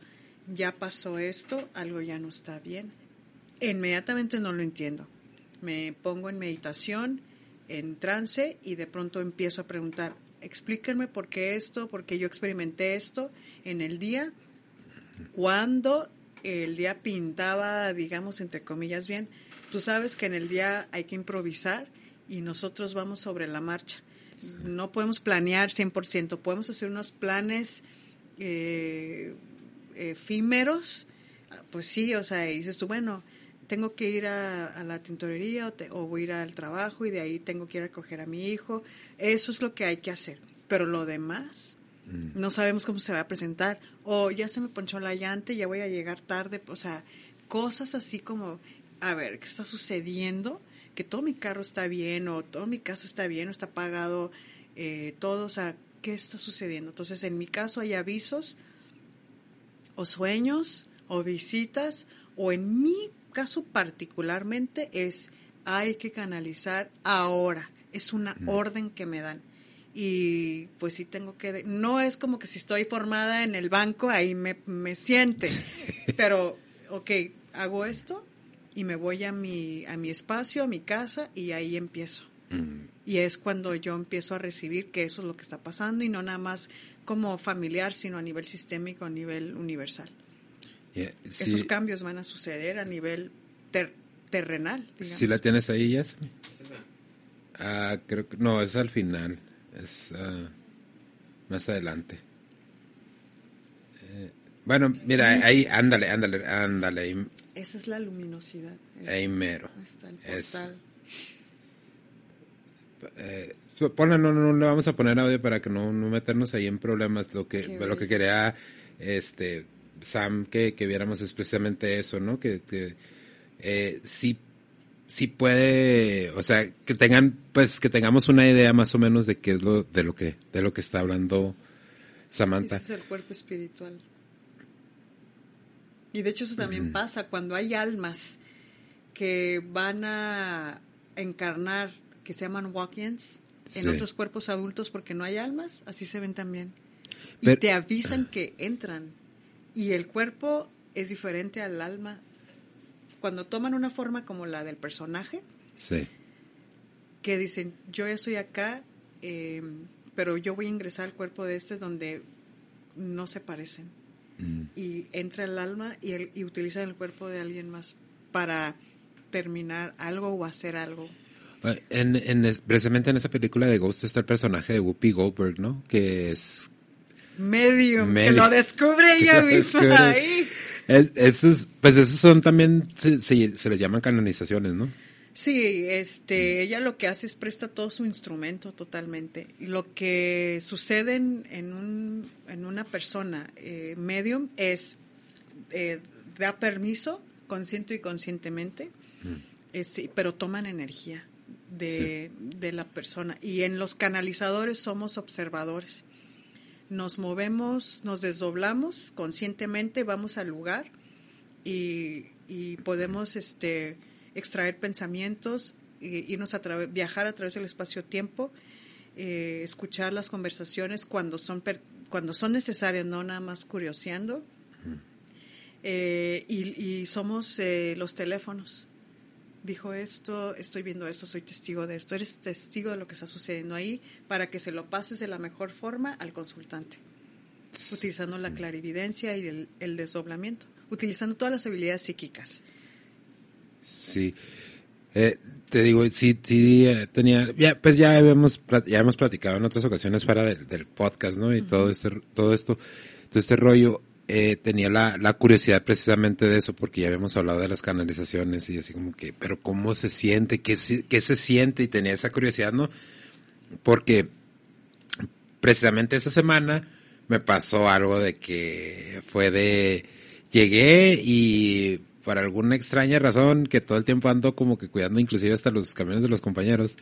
ya pasó esto, algo ya no está bien. Inmediatamente no lo entiendo. Me pongo en meditación, en trance y de pronto empiezo a preguntar, explíquenme por qué esto, por qué yo experimenté esto en el día, cuando el día pintaba, digamos, entre comillas, bien. Tú sabes que en el día hay que improvisar y nosotros vamos sobre la marcha. No podemos planear 100%, podemos hacer unos planes eh, efímeros. Pues sí, o sea, dices tú, bueno, tengo que ir a, la tintorería o, voy a ir al trabajo y de ahí tengo que ir a recoger a mi hijo. Eso es lo que hay que hacer. Pero lo demás, mm. no sabemos cómo se va a presentar. O ya se me ponchó la llanta y ya voy a llegar tarde. O sea, cosas así como, a ver, ¿qué está sucediendo? Que todo mi carro está bien o todo mi casa está bien o está pagado eh, todo. O sea, ¿qué está sucediendo? Entonces, en mi caso hay avisos o sueños o visitas o en mi caso particularmente es hay que canalizar ahora. Es una orden que me dan. Y pues sí tengo que... No es como que si estoy formada en el banco, ahí me, me siente. Pero, ok, hago esto y me voy a mi, a mi espacio, a mi casa y ahí empiezo. Y es cuando yo empiezo a recibir que eso es lo que está pasando y no nada más como familiar, sino a nivel sistémico, a nivel universal. Esos cambios van a suceder a nivel terrenal. Si la tienes ahí, ya. Ah, creo que no, es al final, es ah, más adelante. Eh, bueno, mira, ahí, ándale, ándale, ándale. Esa es la luminosidad. ahí mero. Es, eh, no, no, no le vamos a poner audio para que no, no meternos ahí en problemas. Lo que, lo que quería, este, Sam, que, que viéramos es precisamente eso, ¿no? Que, que eh, sí, sí puede, o sea, que tengan, pues, que tengamos una idea más o menos de qué es lo, de lo que, de lo que está hablando Samantha. Ese es el cuerpo espiritual. Y de hecho eso también pasa cuando hay almas que van a encarnar, que se llaman walk-ins, en otros cuerpos adultos porque no hay almas, así se ven también. Y te avisan que entran y el cuerpo es diferente al alma. Cuando toman una forma como la del personaje, sí. que dicen, yo ya estoy acá, em, pero yo voy a ingresar al cuerpo de este donde no se parecen. Mm. Y entra el alma y, el, y utilizan el cuerpo de alguien más para terminar algo o hacer algo. En, en, precisamente en esa película de Ghost está el personaje de Whoopi Goldberg, ¿no? Que es Medium, que lo descubre ella misma ahí. esos, pues esos son también, se, se, les llaman canonizaciones, ¿no? Sí, este, ella lo que hace es presta todo su instrumento totalmente. Lo que sucede en, un, en una persona eh, medium es, eh, da permiso, consciente y conscientemente, mm. pero toman energía de, de la persona. Y en los canalizadores somos observadores nos movemos, nos desdoblamos conscientemente, vamos al lugar y, podemos este, extraer pensamientos, irnos a viajar a través del espacio-tiempo, eh, escuchar las conversaciones cuando son, cuando son necesarias, no nada más curioseando. Eh, y, somos eh, los teléfonos dijo esto, estoy viendo esto, soy testigo de esto, eres testigo de lo que está sucediendo ahí para que se lo pases de la mejor forma al consultante, utilizando la clarividencia y el, desdoblamiento, utilizando todas las habilidades psíquicas. Sí. Eh, te digo, sí, sí, eh, tenía, ya, pues ya habíamos, ya hemos platicado en otras ocasiones para del, podcast, ¿no? Y todo este, todo esto, todo este rollo eh, tenía la, la, curiosidad precisamente de eso, porque ya habíamos hablado de las canalizaciones y así como que, pero ¿cómo se siente? ¿Qué, qué se siente? Y tenía esa curiosidad, ¿no? Porque precisamente esta semana me pasó algo de que fue de, llegué y por alguna extraña razón, que todo el tiempo ando como que cuidando inclusive hasta los camiones de los compañeros,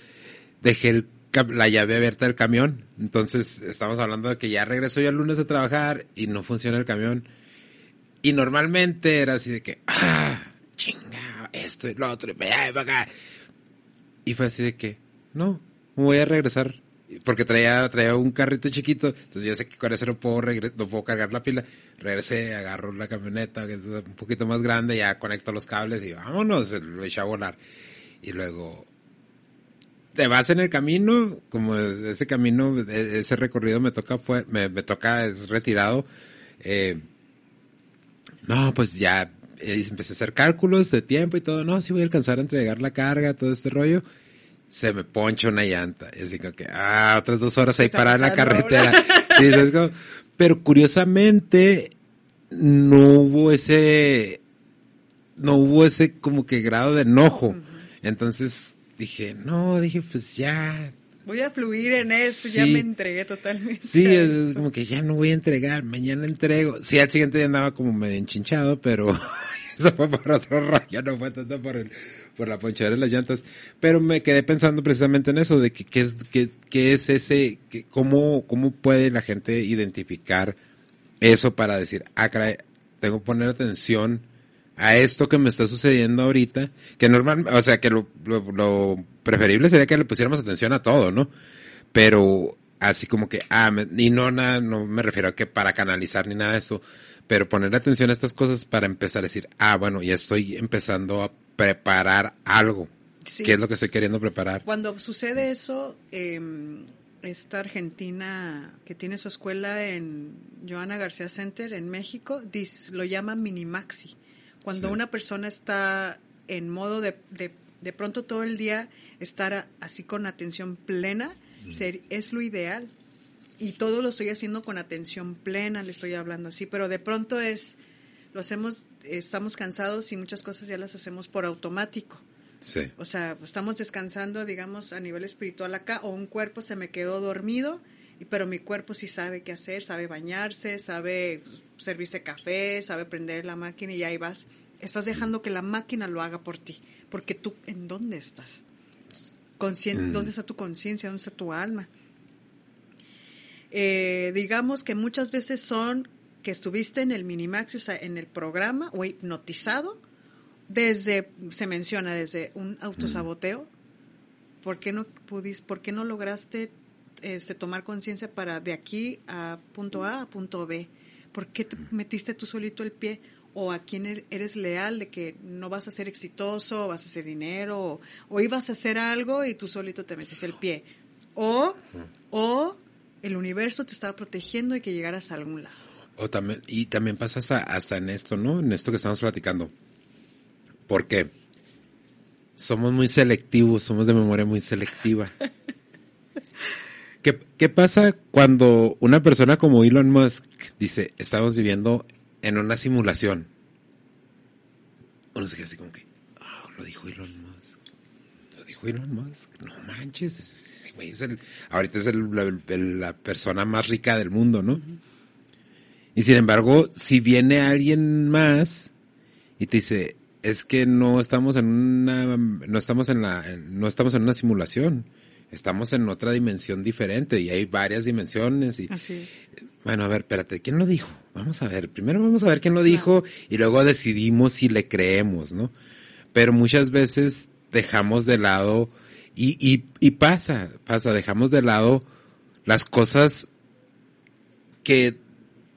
dejé el, la llave abierta del camión. Entonces, estamos hablando de que ya regreso yo el lunes a trabajar y no funciona el camión. Y normalmente era así de que, ah, chinga, esto y lo otro, y para acá. Y fue así de que, no, me voy a regresar. Porque traía, traía un carrito chiquito, entonces yo sé que con eso no puedo, no puedo cargar la pila. Regresé, agarro la camioneta, que es un poquito más grande, ya conecto los cables y vámonos, lo eché a volar. Y luego, te vas en el camino, como ese camino, e, ese recorrido me toca, fue, me, me toca, es retirado. Eh, no, pues ya eh, empecé a hacer cálculos de tiempo y todo. No, sí voy a alcanzar a entregar la carga, todo este rollo. Se me poncha una llanta. Y así como que, ah, otras dos horas ahí parada en la carretera. sí, pero curiosamente, no hubo ese, no hubo ese como que grado de enojo. Entonces dije, no, dije, pues ya, voy a fluir en esto, ya me entregué totalmente. Sí, es como que ya no voy a entregar, mañana entrego. Sí, al siguiente día andaba como medio enchinchado, pero eso fue por otro rollo, no fue tanto por el, por la ponchadera de las llantas. Pero me quedé pensando precisamente en eso, de que qué es, qué, qué es ese, que, cómo, cómo puede la gente identificar eso para decir, ah, caray, tengo que poner atención a esto que me está sucediendo ahorita, que normal, o sea, que lo, lo, preferible sería que le pusiéramos atención a todo, ¿no? Pero así como que, ah, y no nada, no me refiero a que para canalizar ni nada de esto, pero poner atención a estas cosas para empezar a decir, ah, bueno, ya estoy empezando a preparar algo. ¿Qué es lo que estoy queriendo preparar? Cuando sucede eso, eh, esta argentina que tiene su escuela en Joana García Center en México, lo llama Minimaxi. Cuando una persona está en modo de, de, pronto todo el día estar así con atención plena, ser, es lo ideal. Y todo lo estoy haciendo con atención plena, le estoy hablando así, pero de pronto es, lo hacemos, estamos cansados y muchas cosas ya las hacemos por automático. Sí. O sea, estamos descansando, digamos, a nivel espiritual acá, o un cuerpo se me quedó dormido, pero mi cuerpo sí sabe qué hacer, sabe bañarse, sabe servirse café, sabe prender la máquina y ahí vas. Estás dejando que la máquina lo haga por ti, porque tú, ¿en dónde estás? Mm. ¿Dónde está tu conciencia? ¿Dónde está tu alma? Eh, digamos que muchas veces son que estuviste en el Minimax, o sea, en el programa o hipnotizado, desde, se menciona, desde un autosaboteo. ¿Por qué no pudiste, por qué no lograste este, tomar conciencia para de aquí a punto A a punto B? ¿Por qué te metiste tú solito el pie? ¿O a quién er-, eres leal de que no vas a ser exitoso, vas a hacer dinero, o, ibas a hacer algo y tú solito te metiste el pie? O, o el universo te estaba protegiendo y que llegaras a algún lado. O también, y también pasa hasta, hasta en esto, ¿no? En esto que estamos platicando. ¿Por qué? Somos muy selectivos, somos de memoria muy selectiva. ¿Qué, pasa cuando una persona como Elon Musk dice, estamos viviendo en una simulación? Uno se queda así como que, oh, lo dijo Elon Musk. Lo dijo Elon Musk. No manches, es el, ahorita es el, la, persona más rica del mundo, ¿no? Y sin embargo, si viene alguien más y te dice, es que no estamos en una, no estamos en la, no estamos en una simulación estamos en otra dimensión diferente y hay varias dimensiones y Así bueno, a ver, espérate, ¿quién lo dijo? Vamos a ver, primero vamos a ver quién lo dijo y luego decidimos si le creemos, ¿no? Pero muchas veces dejamos de lado y, y, y pasa, pasa, dejamos de lado las cosas que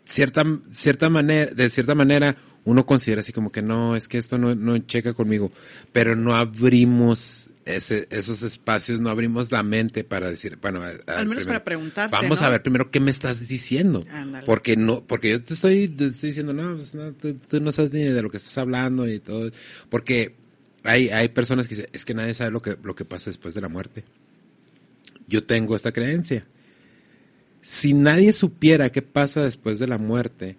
cierta, cierta manera, de cierta manera uno considera así como que no, es que esto no, no checa conmigo, pero no abrimos ese, esos espacios, no abrimos la mente para decir, bueno, al menos para preguntarte. Vamos a ver primero qué me estás diciendo. Porque no, porque yo te estoy, diciendo, no, pues no tú, no sabes ni de lo que estás hablando y todo. Porque hay, hay personas que dicen, es que nadie sabe lo que, lo que pasa después de la muerte. Yo tengo esta creencia. Si nadie supiera qué pasa después de la muerte,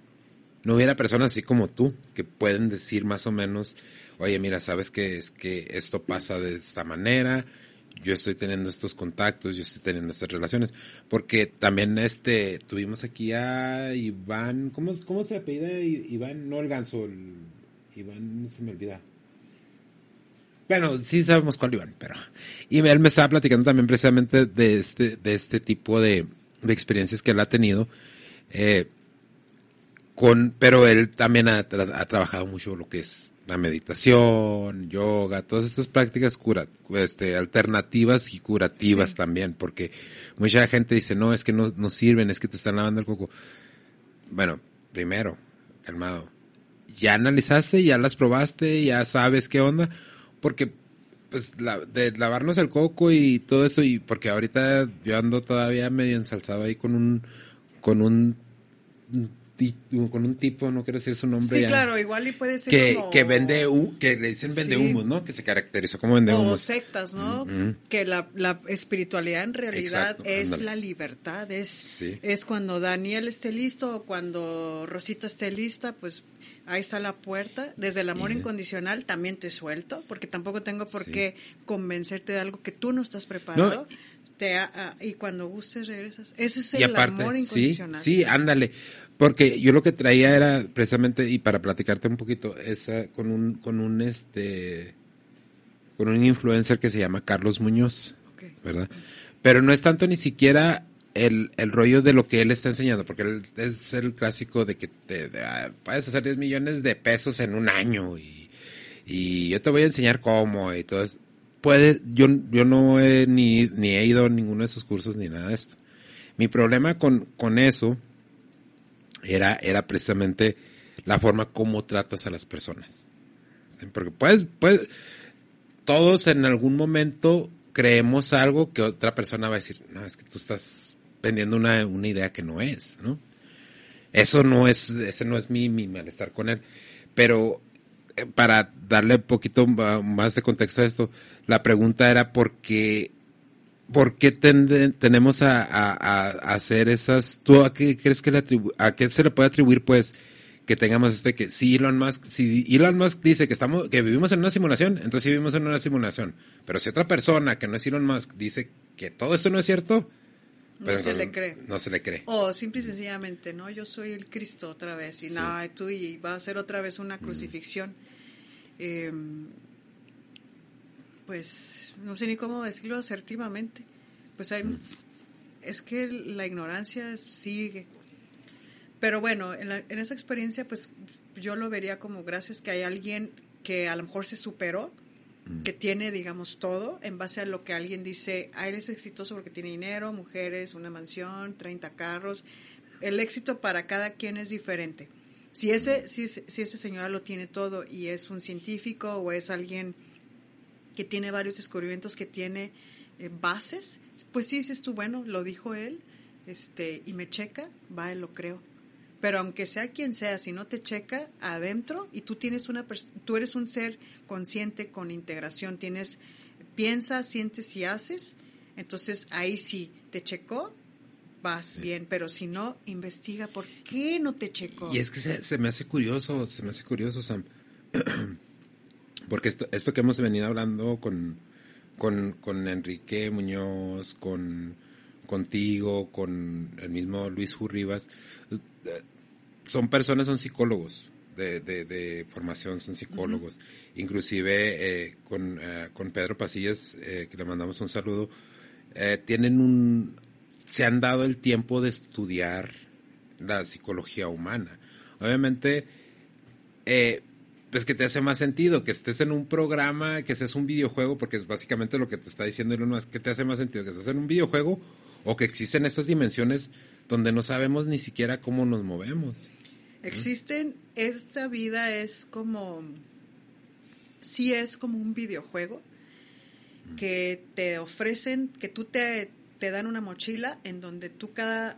no hubiera personas así como tú que pueden decir más o menos, oye, mira, sabes que es que esto pasa de esta manera, yo estoy teniendo estos contactos, yo estoy teniendo estas relaciones, porque también este tuvimos aquí a Iván, ¿cómo, cómo se apellida Iván? No el ganso, Iván se me olvida. Bueno, sí sabemos cuál iban, pero... Y él me estaba platicando también precisamente de este, de este tipo de, experiencias que él ha tenido. Eh, con, pero él también ha, ha, trabajado mucho lo que es la meditación, yoga, todas estas prácticas cura, este, alternativas y curativas sí. también, porque mucha gente dice, no, es que no, no sirven, es que te están lavando el coco. Bueno, primero, calmado. Ya analizaste, ya las probaste, ya sabes qué onda, porque pues la, de lavarnos el coco y todo eso y porque ahorita yo ando todavía medio ensalzado ahí con un con un con un tipo, no quiero decir su nombre. Sí, ya, claro, igual y puede ser que, como... que vende, que le dicen vende sí. humos, ¿no? Que se caracterizó como vende humos. O sectas, ¿no? Que la, la, espiritualidad en realidad Exacto, es ándale. la libertad, es, sí. es cuando Daniel esté listo o cuando Rosita esté lista, pues ahí está la puerta. Desde el amor yeah. incondicional también te suelto, porque tampoco tengo por sí. qué convencerte de algo que tú no estás preparado. No, te, uh, y cuando gustes regresas. Ese es el aparte, amor incondicional. Sí, sí, ándale. Porque yo lo que traía era precisamente, y para platicarte un poquito, esa, con un, con un este, con un influencer que se llama Carlos Muñoz, okay. ¿verdad? Pero no es tanto ni siquiera el, el rollo de lo que él está enseñando, porque él es el clásico de que te, de, ah, puedes hacer 10 millones de pesos en un año y, y yo te voy a enseñar cómo y todo eso. Puede, yo, yo no he ni, ni he ido a ninguno de esos cursos ni nada de esto. Mi problema con, con eso era, era precisamente la forma como tratas a las personas. Porque puedes, puedes, todos en algún momento creemos algo que otra persona va a decir, no, es que tú estás vendiendo una, una idea que no es, ¿no? Eso no es, ese no es mi, mi malestar con él. Pero para darle un poquito más de contexto a esto, la pregunta era por qué ¿por qué tenemos a, hacer esas? ¿Tú a qué crees que le atribu a qué se le puede atribuir, pues, que tengamos este que si Elon Musk, si Elon Musk dice que estamos, que vivimos en una simulación, entonces sí vivimos en una simulación. Pero si otra persona que no es Elon Musk dice que todo esto no es cierto, no se le cree. No se le cree. O simple y sencillamente, ¿no? Yo soy el Cristo otra vez y sí. nada, tú y va a ser otra vez una crucifixión. Mm. Eh, pues no sé ni cómo decirlo asertivamente. Pues hay, mm. es que la ignorancia sigue. Pero bueno, en, la, en, esa experiencia, pues yo lo vería como gracias que hay alguien que a lo mejor se superó, que tiene, digamos, todo, en base a lo que alguien dice, ah, él es exitoso porque tiene dinero, mujeres, una mansión, 30 carros. El éxito para cada quien es diferente. Si ese, si, si ese señor lo tiene todo y es un científico o es alguien que tiene varios descubrimientos, que tiene eh, bases, pues sí dices tú, bueno, lo dijo él, este, y me checa, va, lo creo. Pero aunque sea quien sea, si no te checa adentro y tú tienes una, tú eres un ser consciente con integración, tienes, piensas, sientes y haces, entonces ahí sí te checó, vas sí. bien, pero si no, investiga por qué no te checó. Y es que se, se me hace curioso, se me hace curioso, Sam. Porque esto, esto que hemos venido hablando con, con, con Enrique Muñoz, con contigo, con el mismo Luis Jurribas, son personas, son psicólogos de, de, de formación, son psicólogos. Uh -huh. Inclusive eh, con, eh, con Pedro Pasillas, eh, que le mandamos un saludo, eh, tienen un, se han dado el tiempo de estudiar la psicología humana. Obviamente, pues que te hace más sentido, que estés en un programa, que seas un videojuego, porque es básicamente lo que te está diciendo Elon Musk, que te hace más sentido, que estés en un videojuego o que existen estas dimensiones donde no sabemos ni siquiera cómo nos movemos. Existen, esta vida es como, sí es como un videojuego que te ofrecen, que tú te, te dan una mochila en donde tú cada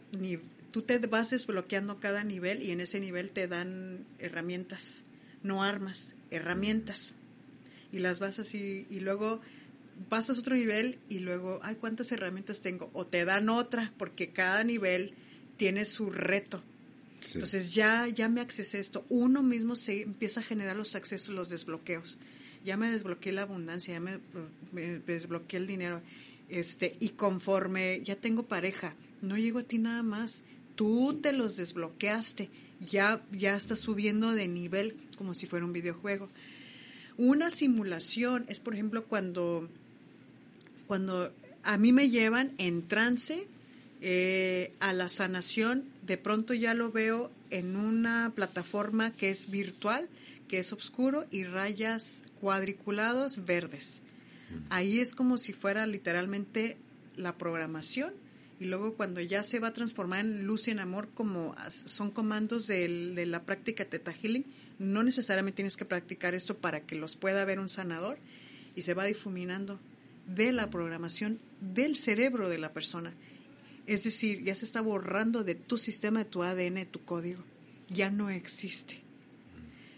tú te vas desbloqueando cada nivel y en ese nivel te dan herramientas no armas, herramientas. Y las vas así, y luego pasas otro nivel y luego, ay, ¿cuántas herramientas tengo? O te dan otra, porque cada nivel tiene su reto. Sí. Entonces ya, ya me accesé a esto. Uno mismo se empieza a generar los accesos, los desbloqueos. Ya me desbloqueé la abundancia, ya me, me desbloqueé el dinero. Este, y conforme ya tengo pareja, no llego a ti nada más. Tú te los desbloqueaste ya, ya está subiendo de nivel como si fuera un videojuego. Una simulación es, por ejemplo, cuando, cuando a mí me llevan en trance eh, a la sanación, de pronto ya lo veo en una plataforma que es virtual, que es oscuro y rayas cuadriculados verdes. Ahí es como si fuera literalmente la programación y luego cuando ya se va a transformar en luz y en amor como son comandos de la práctica Teta Healing, no necesariamente tienes que practicar esto para que los pueda ver un sanador y se va difuminando de la programación del cerebro de la persona. Es decir, ya se está borrando de tu sistema, de tu ADN, tu código. Ya no existe.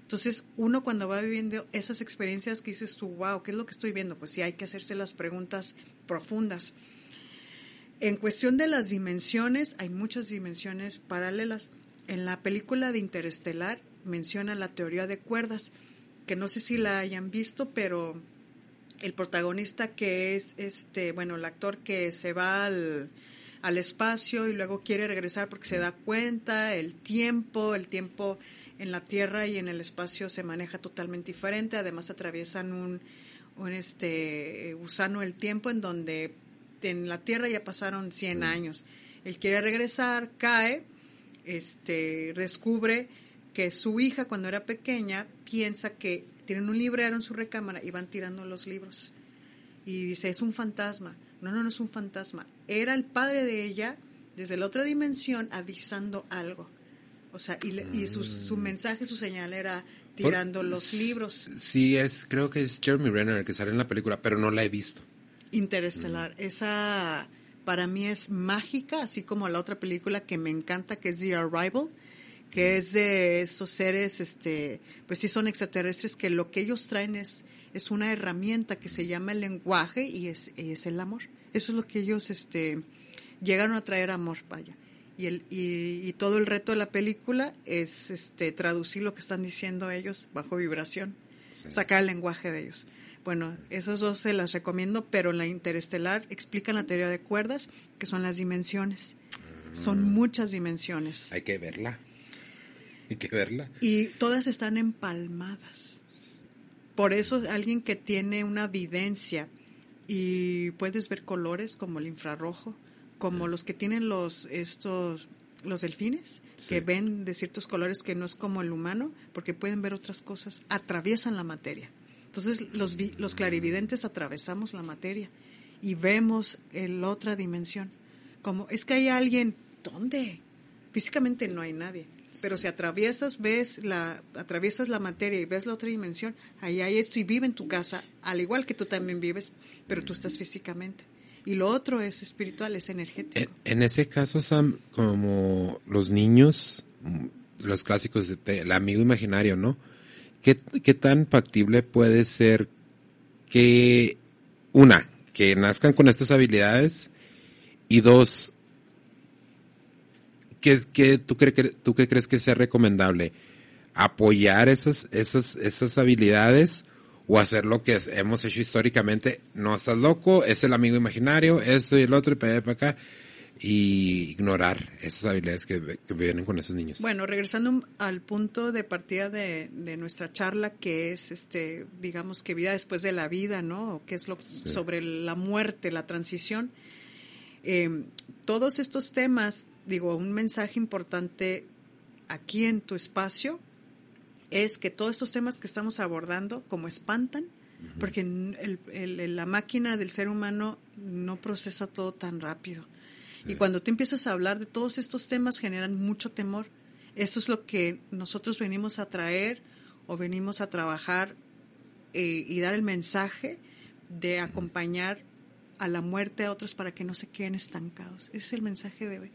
Entonces, uno cuando va viviendo esas experiencias que dices tú, wow, ¿qué es lo que estoy viendo? Pues sí, hay que hacerse las preguntas profundas. En cuestión de las dimensiones, hay muchas dimensiones paralelas. En la película de Interestelar menciona la teoría de cuerdas, que no sé si la hayan visto, pero el protagonista que es este, bueno, el actor que se va al, al espacio y luego quiere regresar porque se da cuenta, el tiempo, el tiempo en la Tierra y en el espacio se maneja totalmente diferente. Además atraviesan un, un este gusano el tiempo en donde en la Tierra ya pasaron 100 años. Él quiere regresar, cae, este, descubre que su hija cuando era pequeña piensa que tienen un librero en su recámara y van tirando los libros. Y dice, es un fantasma. No, no, no es un fantasma. Era el padre de ella desde la otra dimensión avisando algo. O sea, y, su, su, mm. mensaje, su señal era tirando los libros. Sí, es, creo que es Jeremy Renner el que sale en la película, pero no la he visto. Interestelar, mm. esa para mí es mágica, así como la otra película que me encanta, que es The Arrival, que es de esos seres, este, pues sí son extraterrestres, que lo que ellos traen es, es una herramienta que se llama el lenguaje y es, es el amor. Eso es lo que ellos, este, llegaron a traer amor, vaya y, el, y, todo el reto de la película es este, traducir lo que están diciendo ellos bajo vibración, sacar el lenguaje de ellos. Bueno, esos dos se las recomiendo, pero en la interestelar explican la teoría de cuerdas, que son las dimensiones. Son mm. muchas dimensiones. Hay que verla. Hay que verla. Y todas están empalmadas. Por eso alguien que tiene una videncia y puedes ver colores como el infrarrojo, como los que tienen los estos los delfines que ven de ciertos colores que no es como el humano porque pueden ver otras cosas atraviesan la materia. Entonces los los clarividentes atravesamos la materia y vemos la otra dimensión. Como es que hay alguien dónde físicamente no hay nadie pero si atraviesas ves la atraviesas la materia y ves la otra dimensión ahí hay esto y vive en tu casa al igual que tú también vives pero tú estás físicamente y lo otro es espiritual, es energético. En, ese caso, Sam, como los niños, los clásicos del amigo imaginario, ¿no? ¿Qué, ¿Qué tan factible puede ser que, una, que nazcan con estas habilidades y dos, ¿qué, qué, tú, crees que, tú qué crees que sea recomendable? ¿Apoyar esas, esas, esas habilidades o hacer lo que hemos hecho históricamente. No estás loco, es el amigo imaginario, eso y el otro, y para allá para acá. Y ignorar esas habilidades que, vienen con esos niños. Bueno, regresando al punto de partida de, nuestra charla, que es, este, digamos que vida después de la vida, ¿no? Que es lo sobre la muerte, la transición. Em, todos estos temas, digo, un mensaje importante aquí en tu espacio es que todos estos temas que estamos abordando, como espantan, porque la máquina del ser humano no procesa todo tan rápido. Y cuando tú empiezas a hablar de todos estos temas, generan mucho temor. Eso es lo que nosotros venimos a traer o venimos a trabajar eh, y dar el mensaje de acompañar a la muerte a otros para que no se queden estancados. Ese es el mensaje de hoy.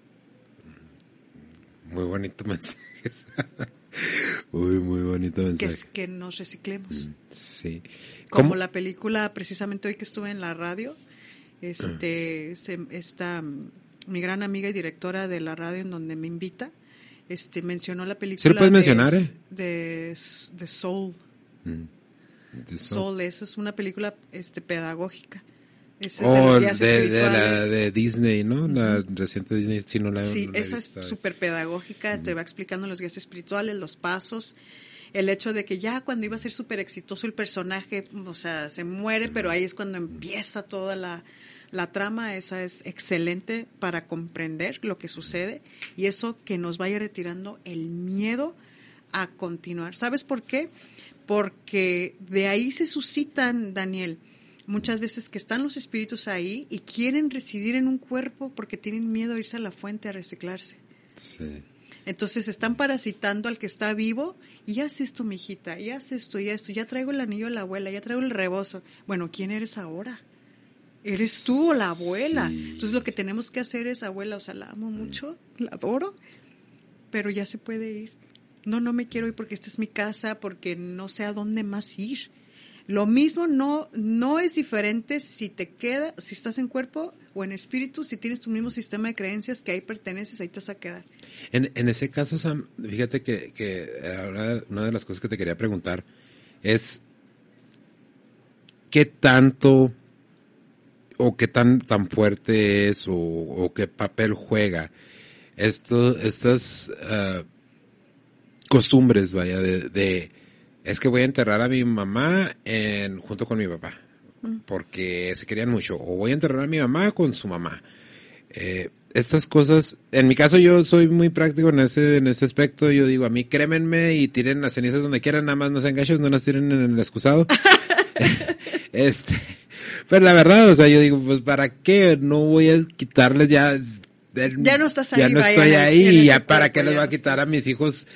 Muy bonito mensaje. Uy, muy bonito mensaje. Que es que nos reciclemos. Mm, sí. Como la película, precisamente hoy que estuve en la radio, este, se, esta, mi gran amiga y directora de la radio en donde me invita, este, mencionó la película. ¿Sí lo puedes mencionar, eh? De, de Soul. Mm, Soul. Soul, eso es una película este, pedagógica oh, de, la de Disney, ¿no? La reciente Disney, sí, esa es súper pedagógica, te va explicando los guías espirituales, los pasos. el hecho de que ya cuando iba a ser súper exitoso el personaje, o sea, se muere, pero ahí es cuando empieza toda la, la trama, esa es excelente para comprender lo que sucede y eso que nos vaya retirando el miedo a continuar. ¿Sabes por qué? Porque de ahí se suscitan, Daniel, muchas veces que están los espíritus ahí y quieren residir en un cuerpo porque tienen miedo a irse a la fuente a reciclarse. Sí. Entonces están parasitando al que está vivo y haz esto, mijita, y haz esto y esto, ya traigo el anillo de la abuela, ya traigo el rebozo. Bueno, ¿quién eres ahora? Eres tú o la abuela. Entonces lo que tenemos que hacer es, abuela, o sea, la amo mucho, la adoro, pero ya se puede ir. No, no me quiero ir porque esta es mi casa, porque no sé a dónde más ir. Lo mismo no, no es diferente si te queda, si estás en cuerpo o en espíritu, si tienes tu mismo sistema de creencias que ahí perteneces, ahí te vas a quedar. En, en ese caso, Sam, fíjate que, que una de las cosas que te quería preguntar es qué tanto o qué tan, tan fuerte es o, qué papel juega esto, estas uh, costumbres, vaya, de es que voy a enterrar a mi mamá en, junto con mi papá, mm. porque se querían mucho, o voy a enterrar a mi mamá con su mamá. Eh, estas cosas, en mi caso yo soy muy práctico en ese, en ese aspecto, yo digo, a mí crémenme y tiren las cenizas donde quieran, nada más no sean gachos, no las tiren en el excusado. este, pero la verdad, o sea, yo digo, pues para qué no voy a quitarles ya, ya no estás ahí, ya no estoy ahí, ya para qué les voy a quitar a mis hijos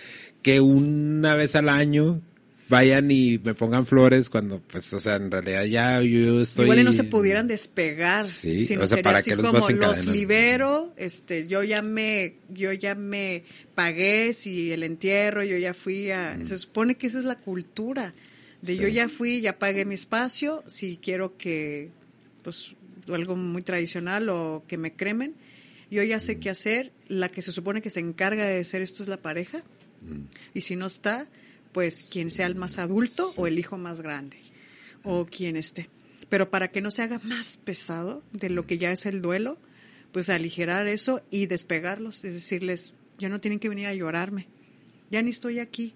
que una vez al año vayan y me pongan flores cuando, pues, o sea, en realidad ya yo estoy... Igual no se pudieran despegar. Sí, o sea, para que los como los libero, este, yo ya me, yo ya me pagué si el entierro, yo ya fui a, se supone que esa es la cultura, de yo ya fui, ya pagué mi espacio, si quiero que, pues, algo muy tradicional o que me cremen, yo ya sé qué hacer, la que se supone que se encarga de hacer esto es la pareja, y si no está, pues quien sea el más adulto o el hijo más grande o quien esté. Pero para que no se haga más pesado de lo que ya es el duelo, pues aligerar eso y despegarlos, es decirles, ya no tienen que venir a llorarme, ya ni estoy aquí.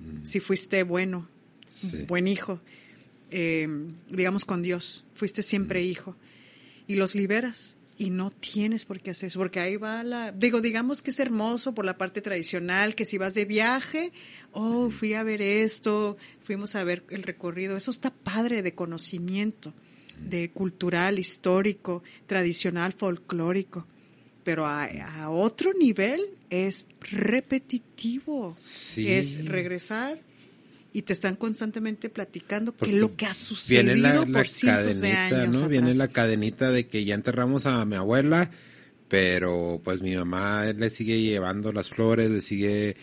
Mm. Si fuiste bueno, buen hijo, eh, digamos con Dios, fuiste siempre mm. hijo, y los liberas y no tienes por qué hacer eso, porque ahí va la, digo, digamos que es hermoso por la parte tradicional, que si vas de viaje, oh, fui a ver esto, fuimos a ver el recorrido, eso está padre de conocimiento, de cultural, histórico, tradicional, folclórico, pero a, otro nivel es repetitivo, es regresar y te están constantemente platicando qué es lo que ha sucedido por cientos de años. ¿no? Viene la cadenita de que ya enterramos a mi abuela, pero pues mi mamá le sigue llevando las flores, le sigue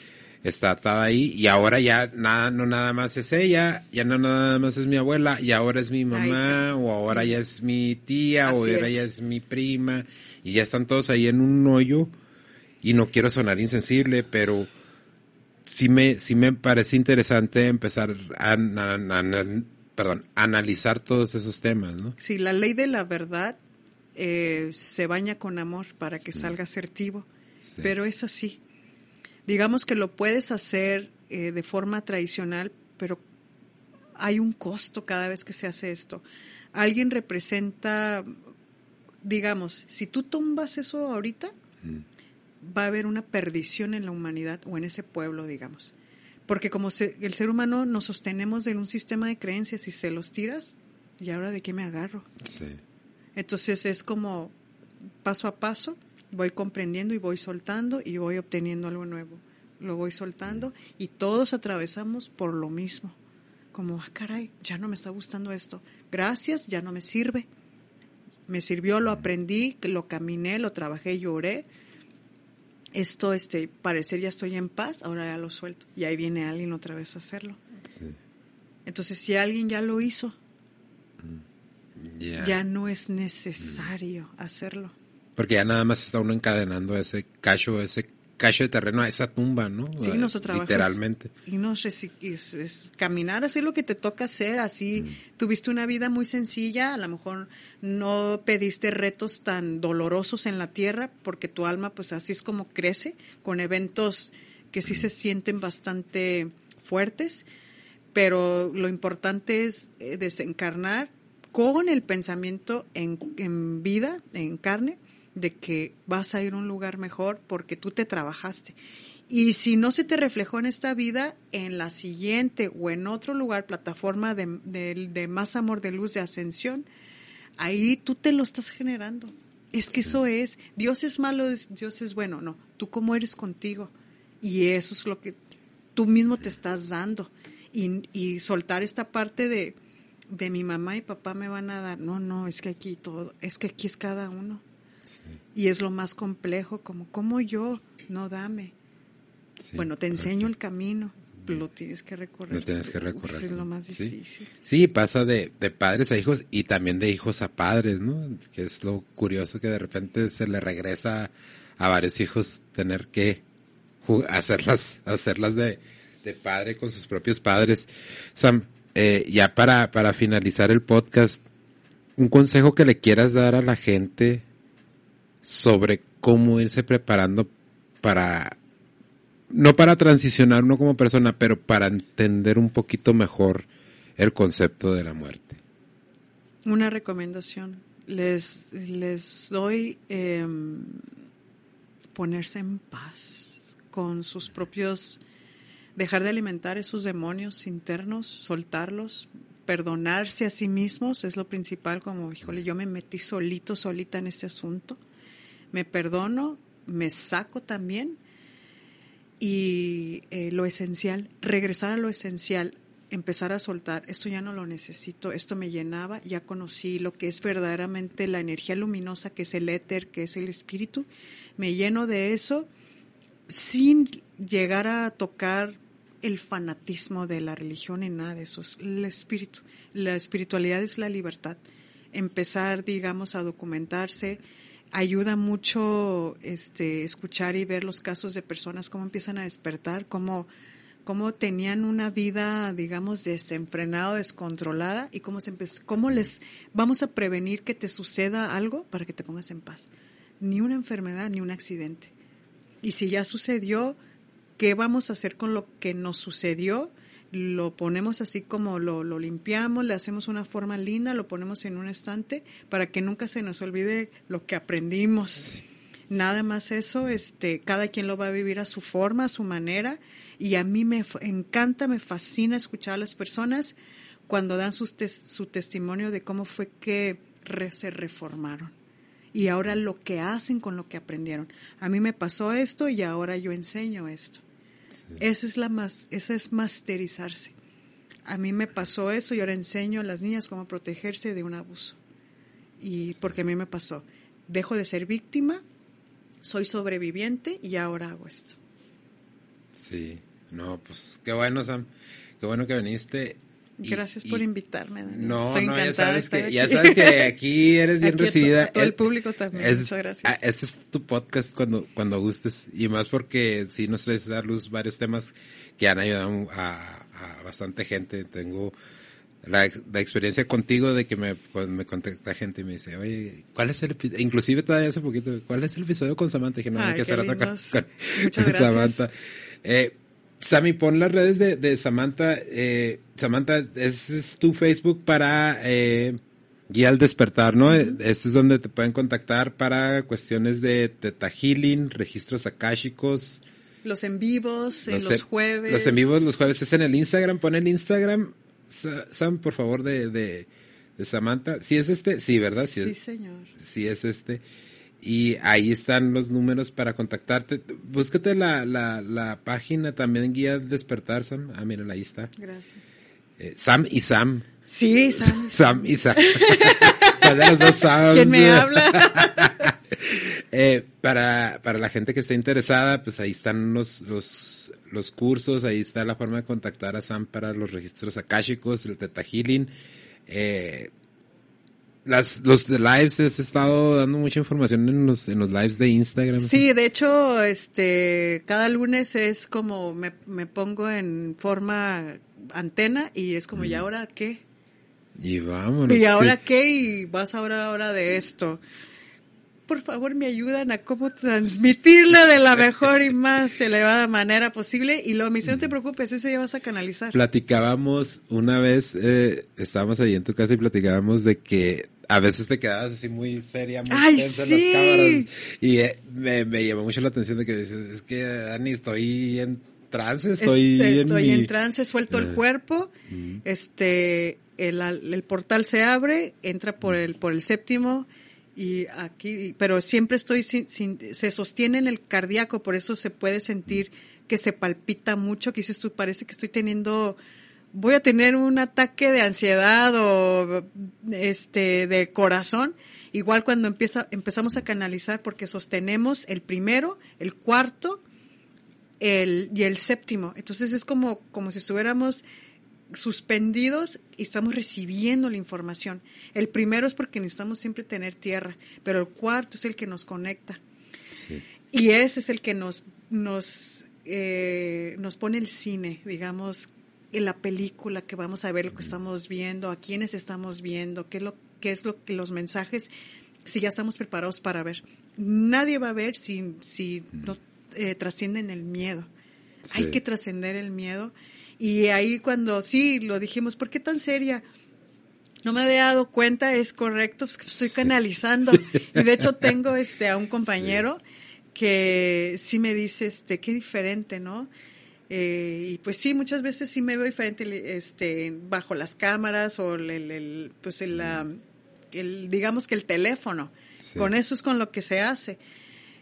está atada ahí y ahora ya nada no nada más es ella, ya no nada más es mi abuela y ahora es mi mamá o ahora ya es mi tía o ahora ya es mi prima y ya están todos ahí en un hoyo y no quiero sonar insensible, pero sí me, sí me parece interesante empezar a, perdón, analizar todos esos temas, ¿no? Sí, la ley de la verdad eh, se baña con amor para que salga asertivo, pero es así. Digamos que lo puedes hacer eh, de forma tradicional, pero hay un costo cada vez que se hace esto. Alguien representa, digamos, si tú tumbas eso ahorita, va a haber una perdición en la humanidad o en ese pueblo, digamos. Porque como el ser humano nos sostenemos de un sistema de creencias y se los tiras, ¿y ahora de qué me agarro? Sí. Entonces es como paso a paso, voy comprendiendo y voy soltando y voy obteniendo algo nuevo. Lo voy soltando y todos atravesamos por lo mismo. Como, ah, caray, ya no me está gustando esto. Gracias, ya no me sirve. Me sirvió, lo aprendí, lo caminé, lo trabajé, lloré, esto, este, parecer ya estoy en paz, ahora ya lo suelto. Y ahí viene alguien otra vez a hacerlo. Entonces, si alguien ya lo hizo, mm. ya no es necesario hacerlo. Porque ya nada más está uno encadenando ese cacho, ese cacho de terreno a esa tumba, ¿no? Sí, Literalmente. Y nos es, caminar, hacer lo que te toca hacer, así mm. tuviste una vida muy sencilla, a lo mejor no pediste retos tan dolorosos en la tierra, porque tu alma pues así es como crece, con eventos que sí se sienten bastante fuertes, pero lo importante es eh, desencarnar con el pensamiento en, en vida, en carne, de que vas a ir a un lugar mejor porque tú te trabajaste. Y si no se te reflejó en esta vida, en la siguiente o en otro lugar, plataforma de, de, más amor, de luz, de ascensión, ahí tú te lo estás generando. Es que eso es, Dios es malo, Dios es bueno, no, tú cómo eres contigo. Y eso es lo que tú mismo te estás dando. Y, y soltar esta parte de, de mi mamá y papá me van a dar, no, no, es que aquí todo, es que aquí es cada uno. Y es lo más complejo, como, como yo? No, dame bueno, te enseño el camino, lo tienes que recorrer. Lo tienes que recorrer. es lo más difícil. Sí, pasa de, de, padres a hijos y también de hijos a padres, ¿no? Que es lo curioso que de repente se le regresa a varios hijos tener que hacerlas, hacerlas de, de padre con sus propios padres. Sam, eh, ya para, para finalizar el podcast, un consejo que le quieras dar a la gente sobre cómo irse preparando para no para transicionar uno como persona, pero para entender un poquito mejor el concepto de la muerte. Una recomendación. Les, les doy em, ponerse en paz con sus propios, dejar de alimentar esos demonios internos, soltarlos, perdonarse a sí mismos es lo principal, como, híjole, yo me metí solito, solita en este asunto. Me perdono, me saco también y eh, lo esencial, regresar a lo esencial, empezar a soltar, esto ya no lo necesito, esto me llenaba, ya conocí lo que es verdaderamente la energía luminosa, que es el éter, que es el espíritu, me lleno de eso sin llegar a tocar el fanatismo de la religión ni nada de eso, es el espíritu. La espiritualidad es la libertad. Empezar, digamos, a documentarse, ayuda mucho este, escuchar y ver los casos de personas, cómo empiezan a despertar, cómo, cómo tenían una vida, digamos, desenfrenada, descontrolada y cómo, se cómo les vamos a prevenir que te suceda algo para que te pongas en paz. Ni una enfermedad, ni un accidente. Y si ya sucedió, ¿qué vamos a hacer con lo que nos sucedió? Lo ponemos así como lo, lo, limpiamos, le hacemos una forma linda, lo ponemos en un estante para que nunca se nos olvide lo que aprendimos. Nada más eso, este, cada quien lo va a vivir a su forma, a su manera, y a mí me encanta, me fascina escuchar a las personas cuando dan su, su testimonio de cómo fue que se reformaron y ahora lo que hacen con lo que aprendieron. A mí me pasó esto y ahora yo enseño esto. Esa es la más, esa es masterizarse. A mí me pasó eso y ahora enseño a las niñas cómo protegerse de un abuso. Y porque a mí me pasó. Dejo de ser víctima, soy sobreviviente y ahora hago esto. Sí, no, pues qué bueno, Sam. Qué bueno que viniste. Gracias por invitarme. No, no, ya sabes, que, ya sabes que aquí eres bien recibida. Todo, el público también. Muchas gracias. Ah, este es tu podcast cuando, cuando gustes. Y más porque sí nos traes a luz varios temas que han ayudado a, bastante gente. Tengo la, experiencia contigo de que me, me contacta gente y me dice, oye, ¿cuál es el episodio? Inclusive todavía hace poquito, ¿cuál es el episodio con Samantha? Dije, no, hay que hacer otra con, Muchas gracias. Samantha. Eh, Sammy, pon las redes de, de Samantha. Eh, Samantha, ese es tu Facebook para eh, Guía al Despertar, ¿no? Este es donde te pueden contactar para cuestiones de Teta Healing, registros akáshicos. Los en vivos, los, en los jueves. Los en vivos los jueves es en el Instagram. Pon el Instagram, Sam, por favor, de, de, de Samantha. ¿Sí es este? Sí, ¿verdad? Sí, sí señor. Sí es este y ahí están los números para contactarte. Búscate la, la, la página también Guía Despertar, Sam. Ah, mira, ahí está. Gracias. Eh, Sam y Sam. Sí, Sam. Sam y Sam. los dos ¿Quién me habla? eh, para, para la gente que esté interesada, pues ahí están los, los, los cursos, ahí está la forma de contactar a Sam para los registros akáshicos, el Teta Healing. Eh, las, los lives, has estado dando mucha información en los, en los lives de Instagram. Sí, de hecho, este, cada lunes es como me, me pongo en forma antena y es como, ¿y mm. ahora qué? Y vámonos. ¿Y ahora qué? Y vas a hablar ahora de esto. por favor me ayudan a cómo transmitirlo de la mejor y más elevada manera posible. Y luego me dice, no te preocupes, ese ya vas a canalizar. Platicábamos una vez, eh, estábamos ahí en tu casa y platicábamos de que a veces te quedabas así muy seria, muy Ay, tensa en las cámaras. Y eh, me, me llamó mucho la atención de que dices, es que Dani, estoy en trance, estoy, Este, en, estoy mi- en trance, suelto el Eh. cuerpo, este, el, el portal se abre, entra por el, por el séptimo y aquí, pero siempre estoy sin, sin- se sostiene en el cardíaco, por eso se puede sentir que se palpita mucho, que dices tú, parece que estoy teniendo, voy a tener un ataque de ansiedad o este, de corazón. Igual cuando empieza, empezamos a canalizar porque sostenemos el primero, el cuarto, el, y el séptimo. Entonces es como, como si estuviéramos suspendidos y estamos recibiendo la información. El primero es porque necesitamos siempre tener tierra, pero el cuarto es el que nos conecta. Sí. Y ese es el que nos, nos, eh, nos pone el cine, digamos, en la película que vamos a ver lo que estamos viendo, a quiénes estamos viendo, qué es lo, qué es lo que los mensajes, si ya estamos preparados para ver. Nadie va a ver si, si no eh, trascienden el miedo. Sí. Hay que trascender el miedo. Y ahí cuando sí lo dijimos, ¿por qué tan seria? No me había dado cuenta, es correcto, pues estoy canalizando. Y de hecho tengo este a un compañero que sí me dice, este, qué diferente, ¿no? Eh, y pues sí, muchas veces sí me veo diferente, este, bajo las cámaras o el, el- pues el, el, digamos que el teléfono. Sí. Con eso es con lo que se hace.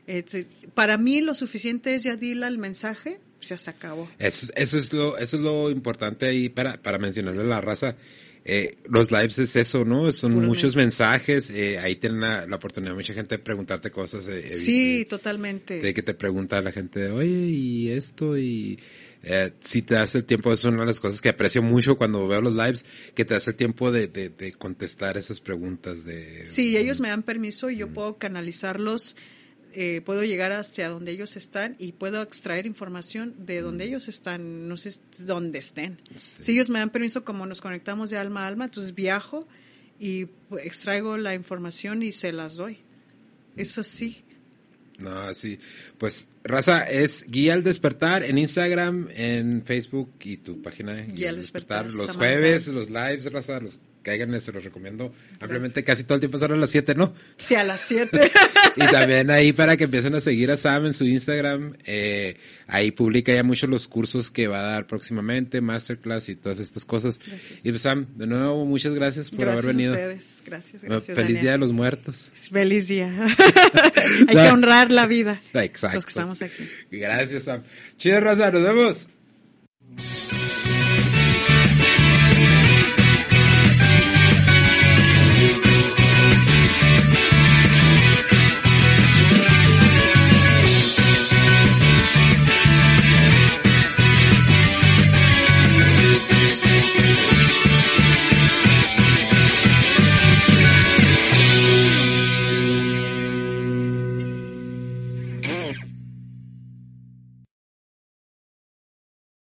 Este, para mí lo suficiente es ya dile el mensaje, ya se acabó. Eso, es- eso es lo, eso es lo importante ahí para, para mencionarle a la raza. Eh, los lives es eso, ¿no? Son muchos mensajes, eh, ahí tienen la, la oportunidad mucha gente de preguntarte cosas. eh, he Sí, totalmente. de que te pregunta la gente, oye, y esto, y eh, si te das el tiempo, es una de las cosas que aprecio mucho cuando veo los lives, que te das el tiempo de, de, de contestar esas preguntas de... Sí, ellos me dan permiso y yo puedo canalizarlos, eh, puedo llegar hacia donde ellos están y puedo extraer información de donde ellos están, no sé dónde estén. Si ellos me dan permiso, como nos conectamos de alma a alma, entonces viajo y extraigo la información y se las doy. Eso sí. No, sí. Pues, Raza, es Guía al Despertar en Instagram, en Facebook y tu página de Guía al Despertar, Los Samantha. jueves, los lives, Raza, los cáiganle, se los recomiendo ampliamente. Casi todo el tiempo son a las 7, ¿no? Sí, a las 7. Y también ahí para que empiecen a seguir a Sam en su Instagram, eh, ahí publica ya mucho los cursos que va a dar próximamente, masterclass y todas estas cosas. Gracias. Y pues Sam, de nuevo, muchas gracias por gracias haber venido. a ustedes. Gracias, gracias. Feliz Daniel. Día de los Muertos. Feliz día. Hay que honrar la vida. Exacto. Los que estamos aquí. Gracias, Sam. Chido, Raza, nos vemos.